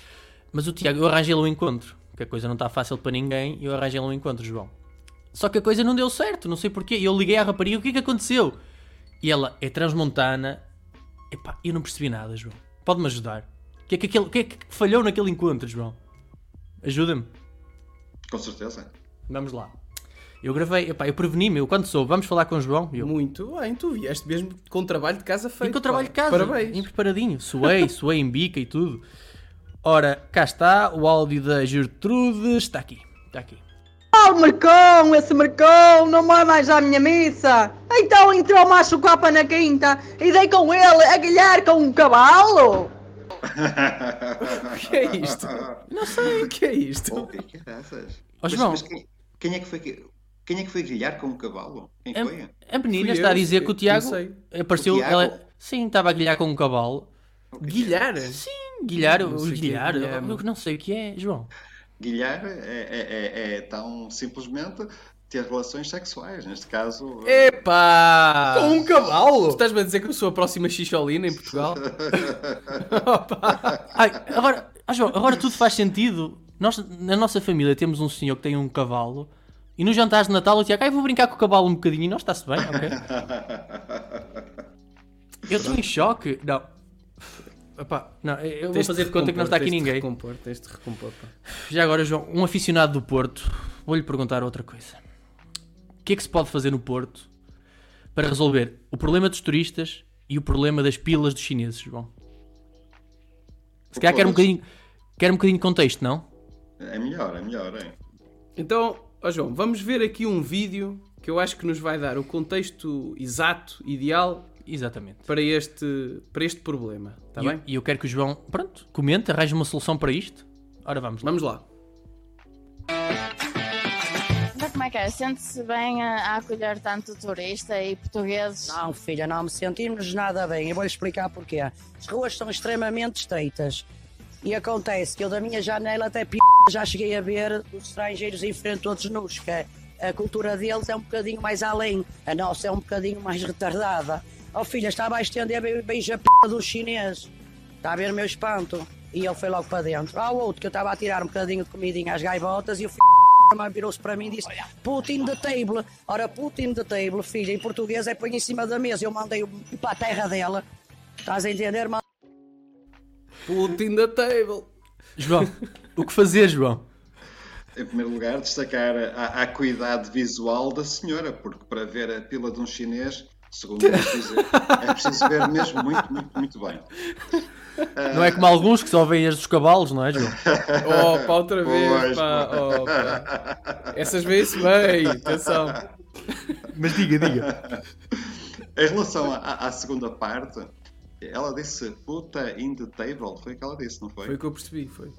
Mas o Tiago, eu arranjei-lhe um encontro. Que a coisa não está fácil para ninguém. E eu arranjei-lhe um encontro, João. Só que a coisa não deu certo, não sei porquê. Eu liguei à rapariga, o que é que aconteceu? E ela é transmontana. Epá, eu não percebi nada, João. Pode-me ajudar? O que é que, aquele, que, é que falhou naquele encontro, João? Ajuda-me. Com certeza. Vamos lá. Eu gravei, epá, eu preveni-me, eu quando sou, vamos falar com o João. Eu... Muito bem, tu vieste mesmo com trabalho de casa feito. E com trabalho de casa, Parabéns. bem preparadinho. Suei, suei em bica e tudo. Ora, cá está o áudio da Gertrude, está aqui, está aqui. Oh, Marcão, esse Marcão não vai mais à minha missa. Então entrou o macho copa na quinta e dei com ele a guilhar com um cavalo. <laughs> o que é isto? Não sei o que é isto. Oh, que. Oh, João. Mas, mas quem, quem, é que foi que... Quem é que foi guilhar com um cavalo? Quem a, foi? A menina Fui está eu, a dizer que o Tiago apareceu. O Tiago? Ela, sim, estava a guilhar com um cavalo. Guilhar? Sim, guilhar. Não guilhar. É, eu não sei o que é, João. Guilhar é, é, é, é tão simplesmente ter relações sexuais, neste caso. Epá! Com um cavalo! Estás-me a dizer que eu sou a próxima xixolina em Portugal? <laughs> Ai, agora, ah, João, agora tudo faz sentido. Nós, na nossa família, temos um senhor que tem um cavalo e nos jantares de Natal o Tiago, ah, vou brincar com o cavalo um bocadinho e nós está-se bem, ok? <laughs> eu estou em choque. Não. Epá, não, eu vou fazer de conta que não está aqui ninguém. Recompor, tens de recompor, pá. Já agora, João, um aficionado do Porto, vou-lhe perguntar outra coisa. O que é que se pode fazer no Porto para resolver o problema dos turistas e o problema das pilas dos chineses, João? Se calhar quer um bocadinho, quer um bocadinho de contexto, não? É melhor, é melhor, é. Então, Ó João, vamos ver aqui um vídeo que eu acho que nos vai dar o contexto exato, ideal Exatamente. para este, para este problema. Está bem? E eu quero que o João, pronto, comente, arranje uma solução para isto. Ora, vamos lá. Vamos lá. Então, como é que é? Sente-se bem a, a, acolher tanto turista e portugueses? Não, filha, não me sentimos nada bem. Eu vou-lhe explicar porquê. As ruas são extremamente estreitas. E acontece que eu da minha janela até p... já cheguei a ver os estrangeiros em frente todos nus, que a cultura deles é um bocadinho mais além, a nossa é um bocadinho mais retardada. Oh filha, estava a estender bem a p do chinês. Está a ver o meu espanto? E ele foi logo para dentro. Há outro que eu estava a tirar um bocadinho de comidinha às gaivotas e o filho virou-se para mim e disse Putin the table. Ora, Putin the table, filha, em português é põe em cima da mesa. Eu mandei para a terra dela. Estás a entender, mano? Putin the table. João, o que fazer, João? Em primeiro lugar, destacar a acuidade visual da senhora, porque para ver a pila de um chinês, segundo é preciso, é preciso ver mesmo muito, muito, muito bem. Não é como alguns que só veem as dos cavalos, não é, João? Opa, outra vez, pois, pá. Opa. Essas veem-se bem, atenção. Mas diga, diga. Em relação à, à segunda parte, ela disse puta in the table, foi o que ela disse, não foi? Foi o que eu percebi, foi.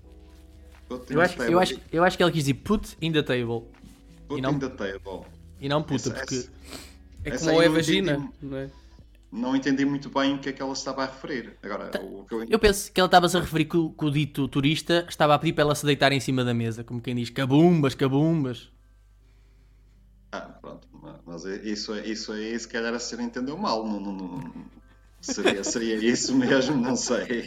Eu acho, eu, acho, eu acho que ela quis dizer put in the table. Put e não, in the table. E não puta, essa, porque. Essa, é como é vagina, entendi, não é? Não entendi muito bem o que é que ela estava a referir. Agora, tá. o que eu... eu penso que ela estava-se a referir que o, que o dito turista estava a pedir para ela se deitar em cima da mesa, como quem diz cabumbas, cabumbas. Ah, pronto, mas isso, isso aí se calhar a senhora entendeu mal. Não, não, não, Seria, seria isso mesmo, não sei.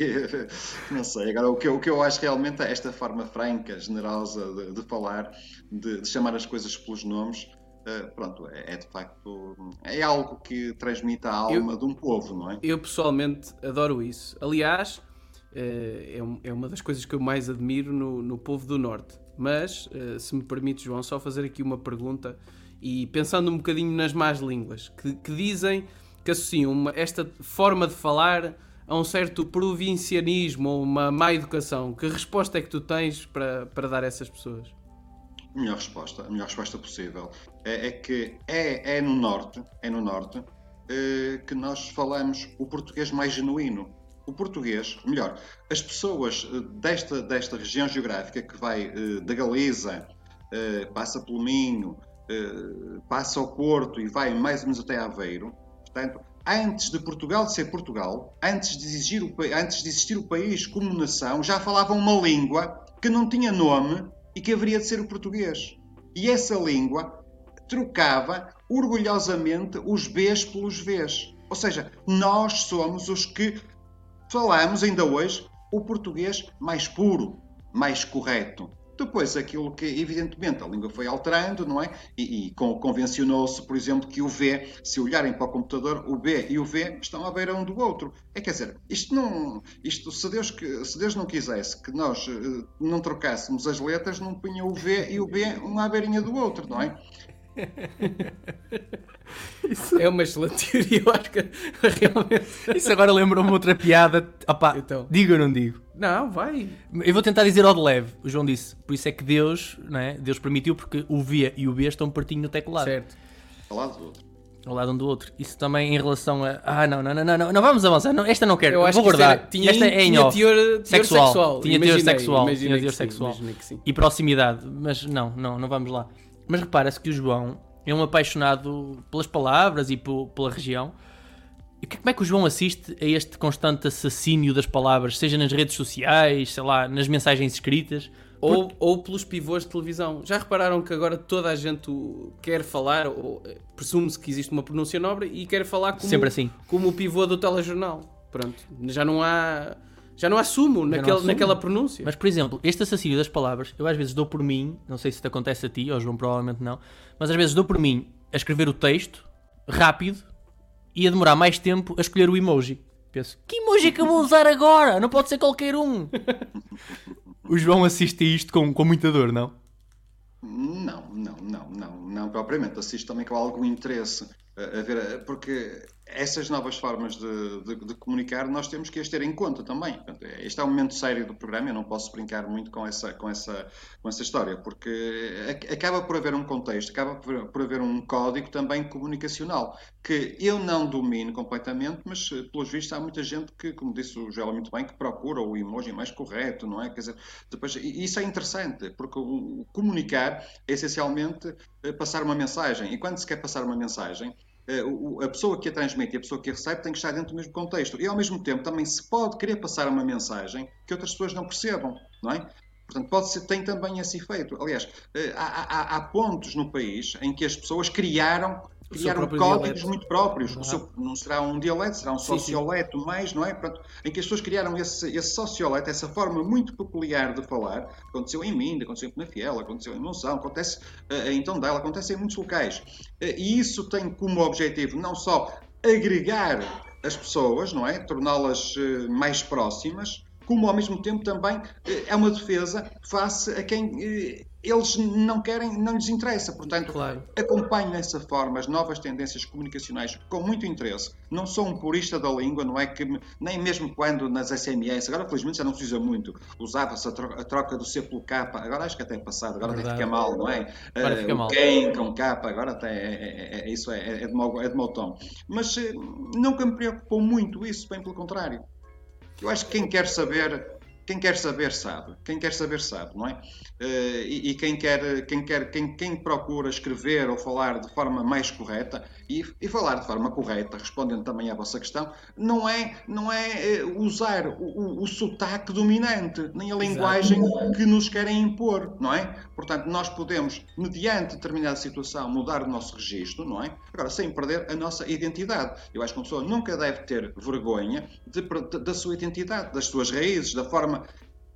Não sei. Agora, o que, eu, o que eu acho realmente é esta forma franca, generosa de, de falar, de, de, chamar as coisas pelos nomes, uh, pronto, é, é, de facto é algo que transmite a alma eu, de um povo, não é? Eu pessoalmente adoro isso. Aliás, uh, é, é uma das coisas que eu mais admiro no, no povo do Norte. Mas, uh, se me permite, João, só fazer aqui uma pergunta e pensando um bocadinho nas más línguas que, que dizem que associam esta forma de falar a um certo provincianismo ou uma má educação, que resposta é que tu tens para, para dar a essas pessoas? A melhor resposta, a melhor resposta possível é, é que é, é no norte, é no norte eh, que nós falamos o português mais genuíno. O português, melhor, as pessoas eh, desta, desta região geográfica que vai eh, da Galiza, passa pelo Minho, passa ao Porto e vai mais ou menos até Aveiro, portanto, antes de Portugal ser Portugal, antes de, o, antes de existir o país como nação, já falavam uma língua que não tinha nome e que haveria de ser o português. E essa língua trocava orgulhosamente os Bs pelos Vs. Ou seja, nós somos os que falamos ainda hoje o português mais puro, mais correto. Depois, aquilo que, evidentemente, a língua foi alterando, não é? E, e convencionou-se, por exemplo, que o V, se olharem para o computador, o B e o V estão à beira um do outro. É quer dizer, isto não. Isto, se, Deus, se Deus não quisesse que nós uh, não trocássemos as letras, não punha o V e o B um à beirinha do outro, não é? Isso é uma excelente teoria, eu acho que realmente. Isso agora lembrou-me outra piada. Opa, então. digo ou não digo? Não, vai. Eu vou tentar dizer ao de leve. O João disse. Por isso é que Deus, não é? Deus permitiu, porque o V e o B estão pertinho no teclado. Certo. Ao lado do outro. Ao lado um do outro. Isso também em relação a. Ah, não, não, não, não, não, não vamos avançar. Não, esta não quero. Eu, vou guardar. Era, tinha, esta é em tinha teor, teor sexual. sexual. Tinha teor sexual. Tinha teor sexual. E proximidade. Mas não, não, não vamos lá. Mas repara-se que o João é um apaixonado pelas palavras e pela região. E como é que o João assiste a este constante assassínio das palavras, seja nas redes sociais, sei lá, nas mensagens escritas? Ou, ou pelos pivôs de televisão. Já repararam que agora toda a gente quer falar, ou eh, presume-se que existe uma pronúncia nobre e quer falar como, Sempre assim. como o pivô do telejornal. Pronto, já não há já não assumo naquele, não assumo. naquela pronúncia. Mas, por exemplo, este assassínio das palavras, eu às vezes dou por mim, não sei se te acontece a ti, ou João provavelmente não, mas às vezes dou por mim a escrever o texto rápido e a demorar mais tempo a escolher o emoji. Penso, que emoji é que eu vou usar agora? Não pode ser qualquer um. <laughs> o João assiste a isto com, com muita dor, não? Não, não, não, não, não propriamente. Assisto também com algum interesse a, a ver, porque essas novas formas de, de, de, comunicar nós temos que as ter em conta também. Portanto, este é um momento sério do programa, eu não posso brincar muito com essa, com essa, com essa história, porque acaba por haver um contexto, acaba por, haver um código também comunicacional, que eu não domino completamente, mas pelos vistos há muita gente que, como disse o Joel muito bem, que procura o emoji mais correto, não é? Quer dizer, depois, isso é interessante, porque o comunicar é essencialmente eh, passar uma mensagem, e quando se quer passar uma mensagem, eh, a pessoa que a transmite e a pessoa que a recebe tem que estar dentro do mesmo contexto. E ao mesmo tempo também se pode querer passar uma mensagem que outras pessoas não percebam, não é? Portanto, pode ser, tem também esse efeito. Aliás, eh, há, há, há pontos no país em que as pessoas criaram criaram códigos dialeto. muito próprios. Uhum. Seu, não será um dialeto, será um socioleto mais, não é? Pronto, em que as pessoas criaram esse, esse socioleto, essa forma muito peculiar de falar. Aconteceu em Minda, aconteceu em Penafiel, aconteceu em Monção, acontece uh, em Tondela, acontece em muitos locais. Uh, e isso tem como objetivo não só agregar as pessoas, não é? Torná-las uh, mais próximas, como ao mesmo tempo também é uma defesa face a quem eles não querem, não lhes interessa. Portanto, claro. acompanho dessa forma as novas tendências comunicacionais com muito interesse. Não sou um purista da língua, não é que nem mesmo quando nas SMS, agora felizmente já não se usa muito, usava-se a, a, troca do C pelo K, agora acho que até é passado, agora Verdade. até fica mal, não é? Agora uh, fica mal. Quem com K, agora até é, é, é isso é, é, de mau, é de mau tom. Mas uh, nunca me preocupou muito isso, bem pelo contrário. Eu acho que quem quer saber quem quer saber sabe, quem quer saber sabe, não é? Uh, e, e, quem quer, quem quer, quem, quem procura escrever ou falar de forma mais correta e, e, falar de forma correta, respondendo também à vossa questão, não é, não é uh, usar o, o, o, sotaque dominante, nem a linguagem Exato. que nos querem impor, não é? Portanto, nós podemos, mediante determinada situação, mudar o nosso registro, não é? Agora, sem perder a nossa identidade. Eu acho que uma pessoa nunca deve ter vergonha de, de, da sua identidade, das suas raízes, da forma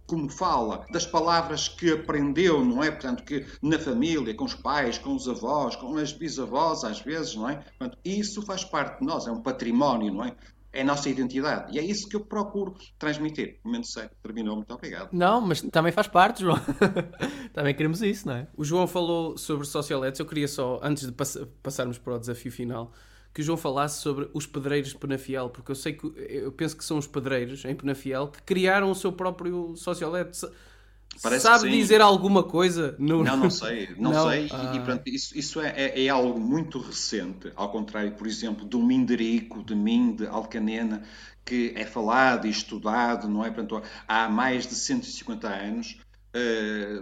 como fala, das palavras que aprendeu, não é? Portanto, que na família, com os pais, com os avós, com as bisavós, às vezes, não é? Portanto, isso faz parte de nós, é um património, não é? É a nossa identidade. E é isso que eu procuro transmitir. O momento sério terminou. Muito obrigado. Não, mas também faz parte, João. <laughs> também queremos isso, não é? O João falou sobre socioletos. Eu queria só, antes de pass passarmos para o desafio final, que o João falasse sobre os pedreiros de Penafiel, porque eu sei que eu penso que são os pedreiros em Penafiel que criaram o seu próprio sociolete. Parece Sabe dizer alguma coisa? No... Não, não sei, <laughs> não, Não? sei. E- Ah. E, pronto, isso, isso é, é- é algo muito recente, ao contrário, por exemplo, do Minderico, de Minde, Alcanena, que é falado e estudado, não é? Portanto, há mais de 150 anos. eh,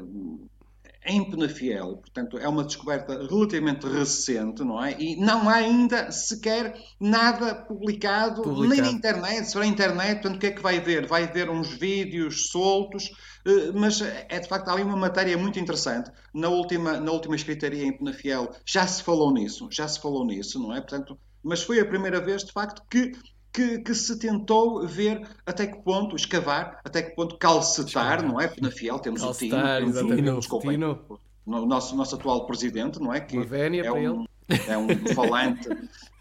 em Penafiel, portanto, é uma descoberta relativamente recente, não é? E não há ainda sequer nada publicado, nem Publicado. na internet. For na internet, portanto, o que é que vai ver? Vai ver uns vídeos soltos, eh, mas é de facto ali uma matéria muito interessante. Na última, na última escritaria em Penafiel já se falou nisso, já se falou nisso, não é? Portanto, mas foi a primeira vez, de facto, que que, que se tentou ver até que ponto escavar, até que ponto calcetar, não é? Penafiel, temos o Tino, Calcetar, temos, o- exatamente. temos, desculpem, Tino. o nosso, nosso atual presidente, não é? Que é um, é um falante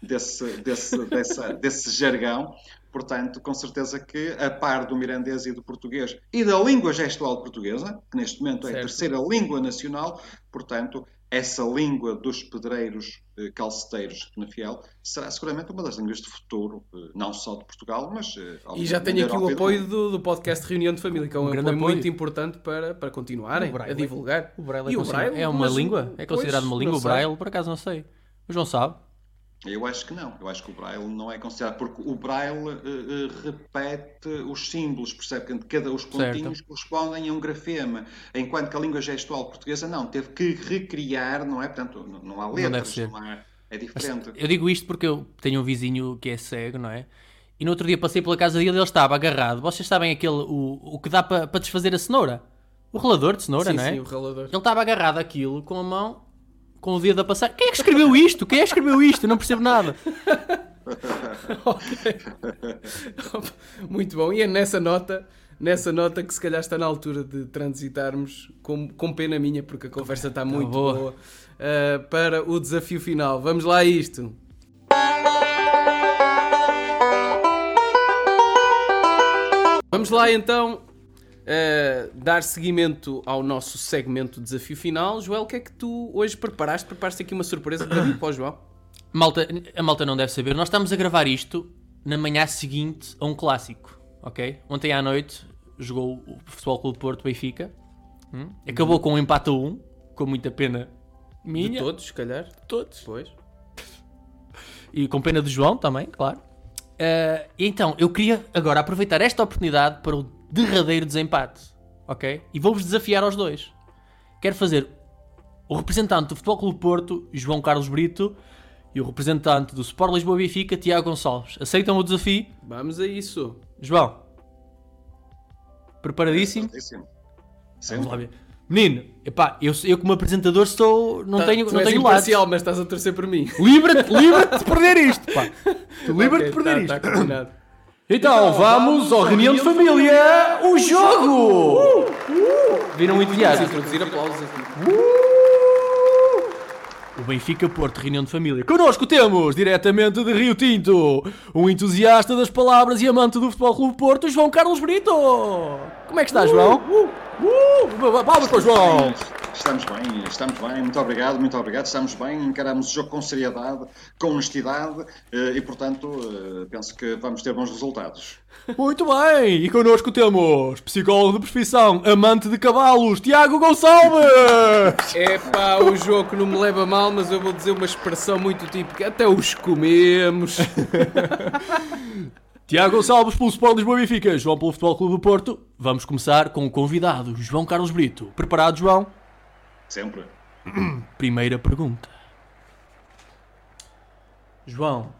desse, desse, dessa- desse jargão. Portanto, com certeza que, a par do mirandês e do português e da língua gestual portuguesa, que neste momento é a terceira língua nacional, portanto, essa língua dos pedreiros eh, calceteiros de Penafiel será seguramente uma das línguas de futuro, eh, não só de Portugal, mas. eh, E já tenho aqui o apoio do, do podcast Reunião de Família, que é um, Um grande apoio, apoio. muito importante para, para continuarem braille. a divulgar. O Braille é, E o Braille, é uma língua? É considerado uma língua o. Braille? Por acaso não sei. O João sabe. Eu acho que não. Eu acho que o Braille não é considerado, porque o Braille eh, eh, repete os símbolos, percebe? que Cada, os pontinhos correspondem a um grafema, enquanto que a língua gestual portuguesa não, teve que recriar, não é? Portanto, não, não há letras, ser. não há, é diferente. Eu digo isto porque eu tenho um vizinho que é cego, não é? E no outro dia passei pela casa dele e ele estava agarrado. Vocês sabem aquele, o, o que dá para desfazer a cenoura? O ralador de cenoura, Sim, não é? sim, o ralador. Ele estava agarrado àquilo com a mão, com o dedo a passar. Quem é que escreveu isto? Quem é que escreveu isto? Não percebo nada. <laughs> Muito bom. E é nessa nota, nessa nota que se calhar está na altura de transitarmos com, com pena minha, porque a conversa está muito boa. boa, uh, para o desafio final. Vamos lá a isto. Vamos lá então uh, dar seguimento ao nosso segmento desafio final. Joel, o que é que tu hoje preparaste? Preparaste aqui uma surpresa para mim, para o João? <coughs> Malta, a malta não deve saber. Nós estamos a gravar isto na manhã seguinte a um clássico, ok? Ontem à noite jogou o Futebol Clube Porto Benfica. Hum? Acabou com um empate a um, com muita pena minha. De todos, se calhar. todos. Pois. E com pena do João também, claro. Eh, então, eu queria agora aproveitar esta oportunidade para o derradeiro desempate, ok? E vou-vos desafiar aos dois. Quero fazer o representante do Futebol Clube Porto, João Carlos Brito, e o representante do Sport Lisboa Benfica, Tiago Gonçalves. Aceitam o desafio? Vamos a isso. João, preparadíssimo? Certíssimo. Vamos lá ver. Menino, epá, eu, eu como apresentador estou, não Tá- tenho, não tenho lados. imparcial, mas estás a torcer por mim. Livra-te, livra-te de perder isto, pá. <laughs> Tu livra-te de perder tá- isto. tá combinado. Então, vamos ao reunião de família, o jogo! Viram muito Vamos entusiasmo? introduzir aplausos aqui. O Benfica Porto, reunião de família. Connosco temos, diretamente de Rio Tinto, um entusiasta das palavras e amante do Futebol Clube Porto, João Carlos Brito. Como é que está, João? Uh, uh, palmas para o João. Estamos bem, estamos bem, muito obrigado, muito obrigado. Estamos bem, encaramos o jogo com seriedade, com honestidade eh, e, portanto, eh, penso que vamos ter bons resultados. Muito bem, e connosco temos psicólogo de profissão, amante de cavalos, Tiago Gonçalves. É pá, o jogo não me leva mal, mas eu vou dizer uma expressão muito típica. Até os comemos. <laughs> Tiago Gonçalves pelo Sport Lisboa Benfica, João pelo Futebol Clube do Porto. Vamos começar com o convidado, João Carlos Brito. Preparado, João? Sempre. <clears throat> Primeira pergunta. João,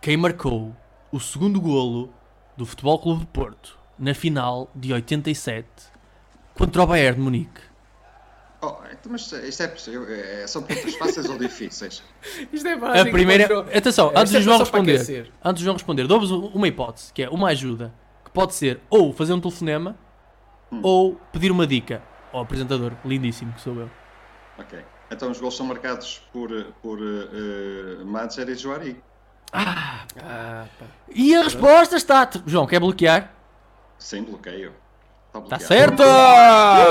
quem marcou o segundo golo do Futebol Clube do Porto na final de 87 contra o Bayern de Munique? Oh, então, mas isto é, possível, é, são perguntas fáceis ou difíceis? <laughs> Isto é A básico. primeira. João. Atenção, Esta antes é do João responder. Antes do João responder, dou-vos uma hipótese, que é uma ajuda, que pode ser ou fazer um telefonema ou pedir uma dica ao apresentador, lindíssimo que sou eu. Ok. Então os gols são marcados por, por uh, Madger e Joari. Ah, pá. E a resposta está. João, quer bloquear? Sem bloqueio. Está certa!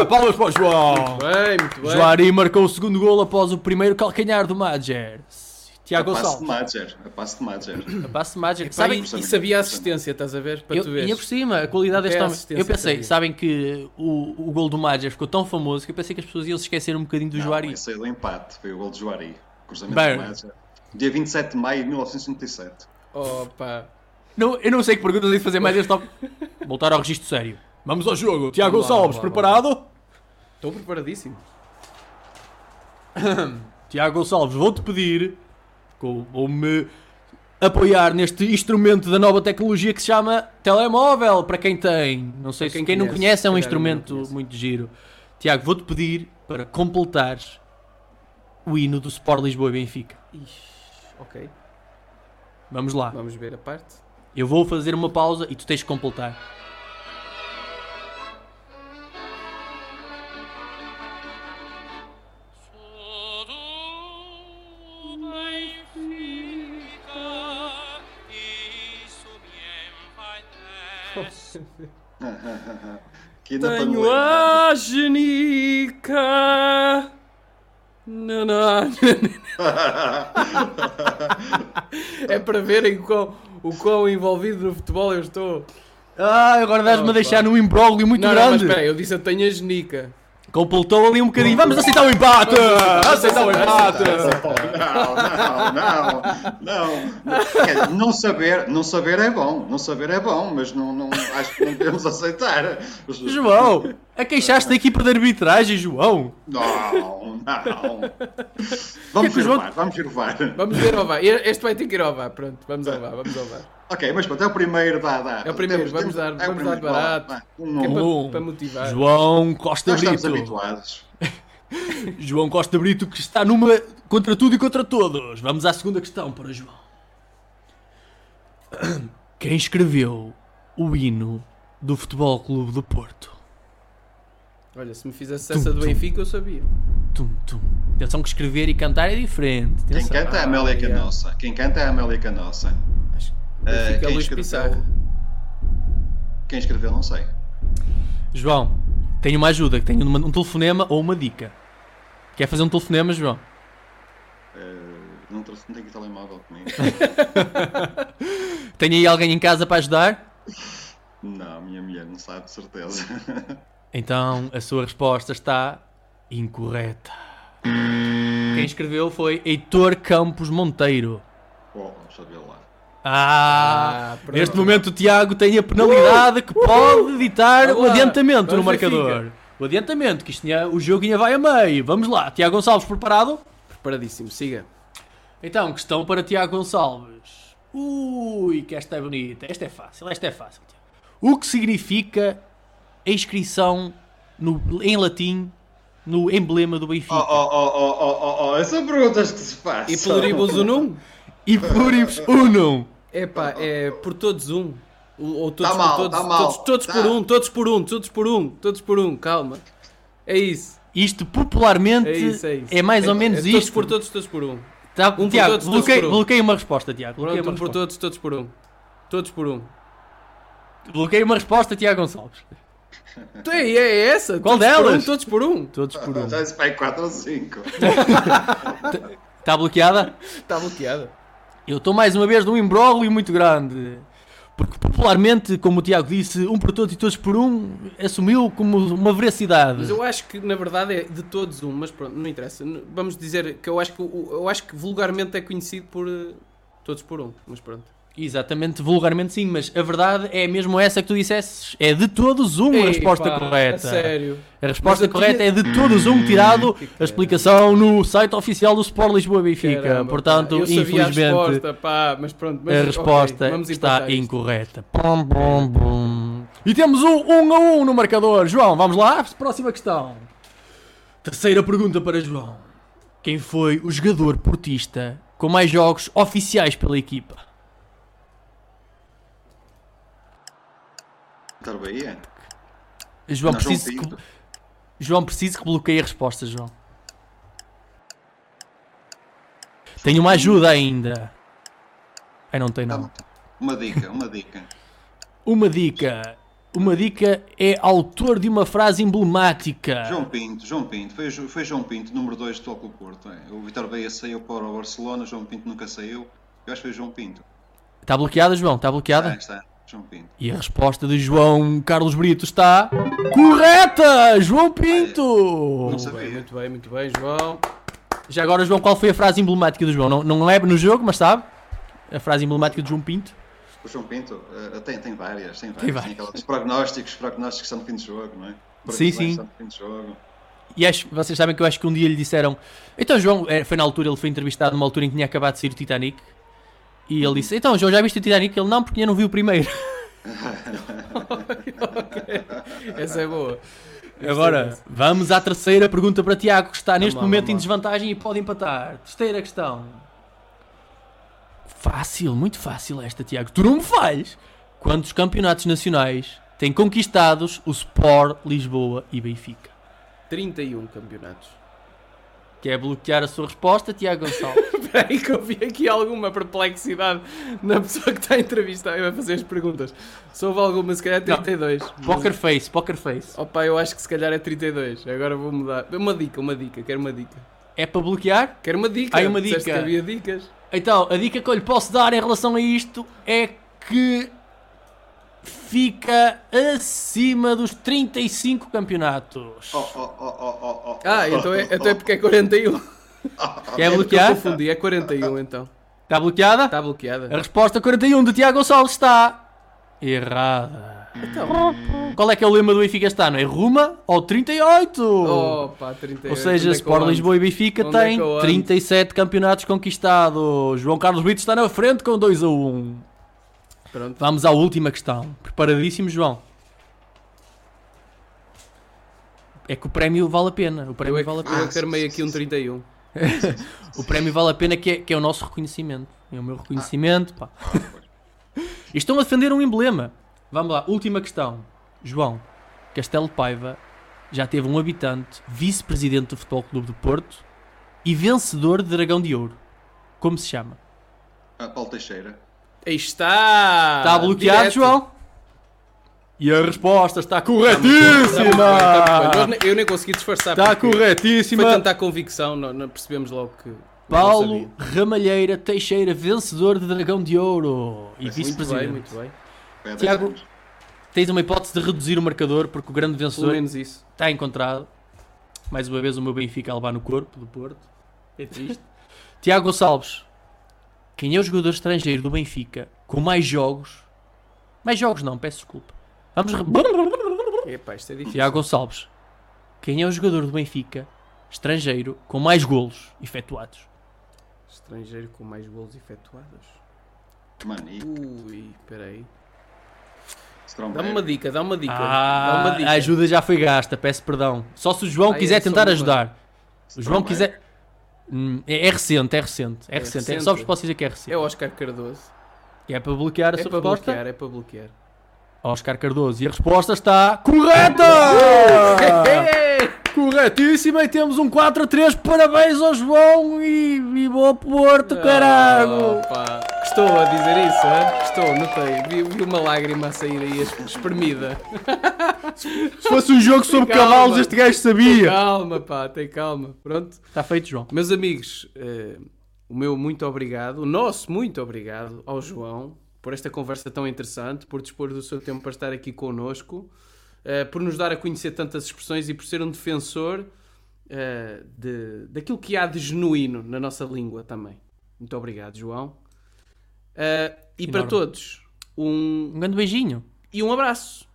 Palmas para o João! Bem, muito bem. Joari marcou o segundo gol após o primeiro calcanhar do Madger. Tiago a passo de. Madger. A passo de Madger. A passe de Magic. Pá, Sabem, e, e sabia a assistência, estás a ver? Para eu, tu e veres. é por cima, a qualidade deste Até a homem. assistência Eu pensei, sabia. sabem que o, o gol do Magic ficou tão famoso que eu pensei que as pessoas iam se esquecer um bocadinho do Não, Juari. Esse aí do empate. Foi o gol de Juari. Cruzamento Bem. de Madger. Dia 27 de maio de 1957. Opa. Não, eu não sei que perguntas de fazer mais este top. Voltar ao registro sério. Vamos ao jogo. Tiago Gonçalves, lá, preparado? Estou preparadíssimo. <coughs> Tiago Gonçalves, vou-te pedir co- ou me apoiar neste instrumento da nova tecnologia que se chama telemóvel, para quem tem. Não sei Para se quem quem não conhece, conhece, é um instrumento conhece. muito giro. Tiago, vou-te pedir para completares o hino do Sport Lisboa e Benfica. Ok. Vamos lá. Vamos ver a parte. Eu vou fazer uma pausa e tu tens de completar. <laughs> Tenho lembrar. a genica. Não, não. <laughs> é para verem o quão, o quão envolvido no futebol eu estou. Ah, agora a deixar num imbróglio muito não, Não, mas grande. espera aí, eu disse eu tenho a genica. Completou ali um bocadinho. Vamos aceitar o empate! Aceitar o empate! Não, não, não, não. Não saber, não saber é bom, não saber é bom, mas não, não, acho que não devemos aceitar. João, a queixaste da equipa de arbitragem, João. Não, não. que é Vamos o ver João- o VAR, vamos ver o VAR. Vamos ver ao VAR. Este vai ter que ir ao VAR. Pronto, vamos ao VAR, vamos ao VAR. Ok, mas pronto, é o primeiro, dá, dá. É o primeiro, Temos- vamos temos- dar, é o vamos dar primeiro, vá, barato. vá, um é nome. para, Um. para motivar. João Costa Nós estamos Brito. habituados. <laughs> João Costa Brito que está numa contra tudo e contra todos. Vamos à segunda questão para João. <coughs> Quem escreveu o hino do Futebol Clube do Porto? Olha, se me fizesse essa do Benfica, eu sabia. Tum, tum. Atenção que escrever e cantar é diferente. Quem Atenção. canta é a Amélia Ah, yeah. Canossa. Quem canta é a Amélia Canossa. Benfica, quem Luís escreveu-. Quem escreveu, não sei. João, tenho uma ajuda, tenho uma- um telefonema ou uma dica. Quer fazer um telefonema, João? Eh, não, trouxe, não tenho telemóvel comigo. <laughs> Tem aí alguém em casa para ajudar? não, a minha mulher não sabe, de certeza. <laughs> Então a sua resposta está incorreta. Quem escreveu foi Heitor Campos Monteiro. oh, ver lá. Ah, Ah, neste momento o Tiago tem a penalidade que pode evitar o Vamos lá, adiantamento no marcador. Benfica. O adiantamento, que isto tinha- o jogo ainda vai a meio. Vamos lá, Tiago Gonçalves preparado? Preparadíssimo, siga. Então, questão para Tiago Gonçalves. Ui, que esta é bonita. Esta é fácil, esta é fácil. Tiago. O que significa a inscrição no- em latim no emblema do Benfica? Oh, oh, oh, oh, oh, oh, oh, essas perguntas que se fazem. E pluribus unum? E pluribus unum. Epá, é por todos um. Ou todos Tá por mal, todos, tá mal, todos, todos tá. por um, todos por um, todos por um, todos por um, calma. É isso. Isto popularmente É isso, é isso. mais ou É- menos é Todos isto. por todos, todos por um. Tá, Um por Tiago, todos, todos bloqueia, por um. bloqueia uma resposta, Tiago. Pronto, uma um por resposta. todos, todos por um. Todos por um. Bloqueia uma resposta, Tiago Gonçalves. É, é essa? Qual todos Por um, delas? todos por um. Todos por um. <laughs> Já disse para aí 4 ou 5. Está bloqueada? Está bloqueada. Eu estou mais uma vez num imbróglio muito grande. Porque popularmente, como o Tiago disse, um por todos e todos por um, assumiu como uma veracidade. Mas eu acho que na verdade é de todos um, mas pronto, não interessa. Vamos dizer que eu acho que, eu acho que vulgarmente é conhecido por eh, todos por um, mas pronto. Exatamente, vulgarmente sim, mas a verdade é mesmo essa que tu dissesses. É de todos um a Ei, resposta pá, correta. a sério. A resposta correta tinha- é de todos um, tirado a explicação no site oficial do Sport Lisboa Benfica. Caramba, Portanto, infelizmente, A resposta, pá, mas pronto, mas, a resposta vamos está incorreta. Pum, pum, pum. E temos um 1 um a 1 um no marcador. João, vamos lá? Próxima questão. Terceira pergunta para João. Quem foi o jogador portista com mais jogos oficiais pela equipa? Vitor Bahia? João, Não, João preciso que, Pinto. João, preciso que bloqueie a resposta, João. Tenho uma ajuda ainda. Ai, não tem não. Uma dica, uma dica. <laughs> Uma dica. Uma dica é autor de uma frase emblemática. João Pinto, João Pinto, foi, foi João Pinto, número 2 do Clube Porto. é. O Vitor Beia saiu para o Barcelona, João Pinto nunca saiu. Eu acho que foi João Pinto. Está bloqueada, João? Está bloqueada? Ah, está, João Pinto. E a resposta de João Carlos Brito está correta! João Pinto! Não Muito sabia. bem, muito bem, muito bem, João. Já agora, João, qual foi a frase emblemática do João? Não, não é no jogo, mas sabe? A frase emblemática de João Pinto. O João Pinto eh, tem, tem várias, tem várias. Tem Tem, várias. aquelas prognósticos, prognósticos são de fim de jogo, não é? Sim, sim. são de fim de jogo. E acho, vocês sabem que eu acho que um dia lhe disseram. Então, João, eh, foi na altura, ele foi entrevistado numa altura em que tinha acabado de sair o Titanic. E ele disse: Então, João, já viste o Titanic? Ele não, porque ainda não viu o primeiro. <laughs> Essa é boa. Agora, vamos à terceira pergunta para Tiago, que está neste lá, momento vamos em desvantagem e pode empatar. Terceira questão. Fácil, muito fácil esta, Tiago. Tu não me falhes. Quantos campeonatos nacionais têm conquistados o Sport Lisboa e Benfica? 31 campeonatos. Quer bloquear a sua resposta, Tiago Gonçalves? <laughs> Espera aí que eu vi aqui alguma perplexidade na pessoa que está a entrevistar e vai fazer as perguntas. Se houve alguma, se calhar é 32. poker face, poker face. Opa, eu acho que se calhar é 32. Agora vou mudar. Uma dica, uma dica, quero uma dica. É para bloquear? Quero uma dica. Ai, uma Disseste dica. que havia dicas. Então, a dica que eu lhe posso dar em relação a isto é que fica acima dos 35 campeonatos. Oh, oh, oh, oh, oh, oh. Ah, então é, então é porque é 41. <laughs> Quer É bloquear? eu confundi, é 41 então. Está bloqueada? Está A bloqueada. resposta 41 de Tiago Gonçalves está errada. Então. Qual é que é o lema do Benfica este ano? É Ruma ou 38? Opa, 38. Ou seja, Onde é Sport? Lisboa e Benfica Onde é têm ando? 37 campeonatos conquistados. João Carlos Brito está na frente com 2 a 1. Pronto. Vamos à última questão. Preparadíssimo, João? É que o prémio vale a pena. O Eu prémio é que, vale a eu pena. é que armei aqui um 31. <laughs> O prémio vale a pena que é, que é o nosso reconhecimento. É o meu reconhecimento. pá. <laughs> E estão a defender um emblema. Vamos lá, última questão. João, Castelo de Paiva já teve um habitante, vice-presidente do Futebol Clube de Porto e vencedor de Dragão de Ouro. Como se chama? Ah, Paulo Teixeira. Aí está! Está bloqueado, Direto. João? E a resposta está muito bem, está muito bem, está corretíssima! muito bem. Eu nem consegui disfarçar. Está corretíssima! Foi tanta convicção, não, não percebemos logo que. Paulo. Ramalheira Teixeira, vencedor de Dragão de Ouro e Muito bem, vice-presidente. muito bem. Há 10 Tiago, tens uma hipótese de reduzir o marcador porque o grande vencedor menos isso. está encontrado. Mais uma vez o meu Benfica a levar no corpo do Porto. É triste. <laughs> Tiago Gonçalves, quem é o jogador estrangeiro do Benfica com mais jogos? Mais jogos não, peço desculpa. Vamos. re- Epá, isto é difícil. Tiago Gonçalves, quem é o jogador do Benfica estrangeiro com mais golos efetuados? Estrangeiro com mais golos efetuados. Mano, e Ui, peraí. Dá-me uma dica, dá uma dica. dá Ah, uma dica. a ajuda já foi gasta, peço perdão. Só se o João Ah, quiser é tentar uma. ajudar. O João Stromberg. quiser. Hum, É, é recente, é recente, é, É recente. recente. Só vos posso dizer que é recente. É o Oscar Cardoso. É para bloquear a É sua para resposta? bloquear, é para bloquear. Oscar Cardoso. E a resposta está correta! <laughs> Corretíssima e temos um 4 a 3. Parabéns ao João e viva o Porto, caralho! Opa, Gostou a dizer isso, hein? Gostou, notei. Vi, vi uma lágrima a sair aí es- espremida. <laughs> Se fosse um jogo sobre Calma. cavalos, este gajo Tem sabia. calma, pá, tem calma. Pronto. Está feito, João. Meus amigos, eh, o meu muito obrigado, o nosso muito obrigado ao João por esta conversa tão interessante, por dispor do seu tempo para estar aqui connosco, eh, por nos dar a conhecer tantas expressões e por ser um defensor eh, de, daquilo que há de genuíno na nossa língua também. Muito obrigado, João. Eh, e para Enorme. todos, um, Um grande beijinho. e um abraço.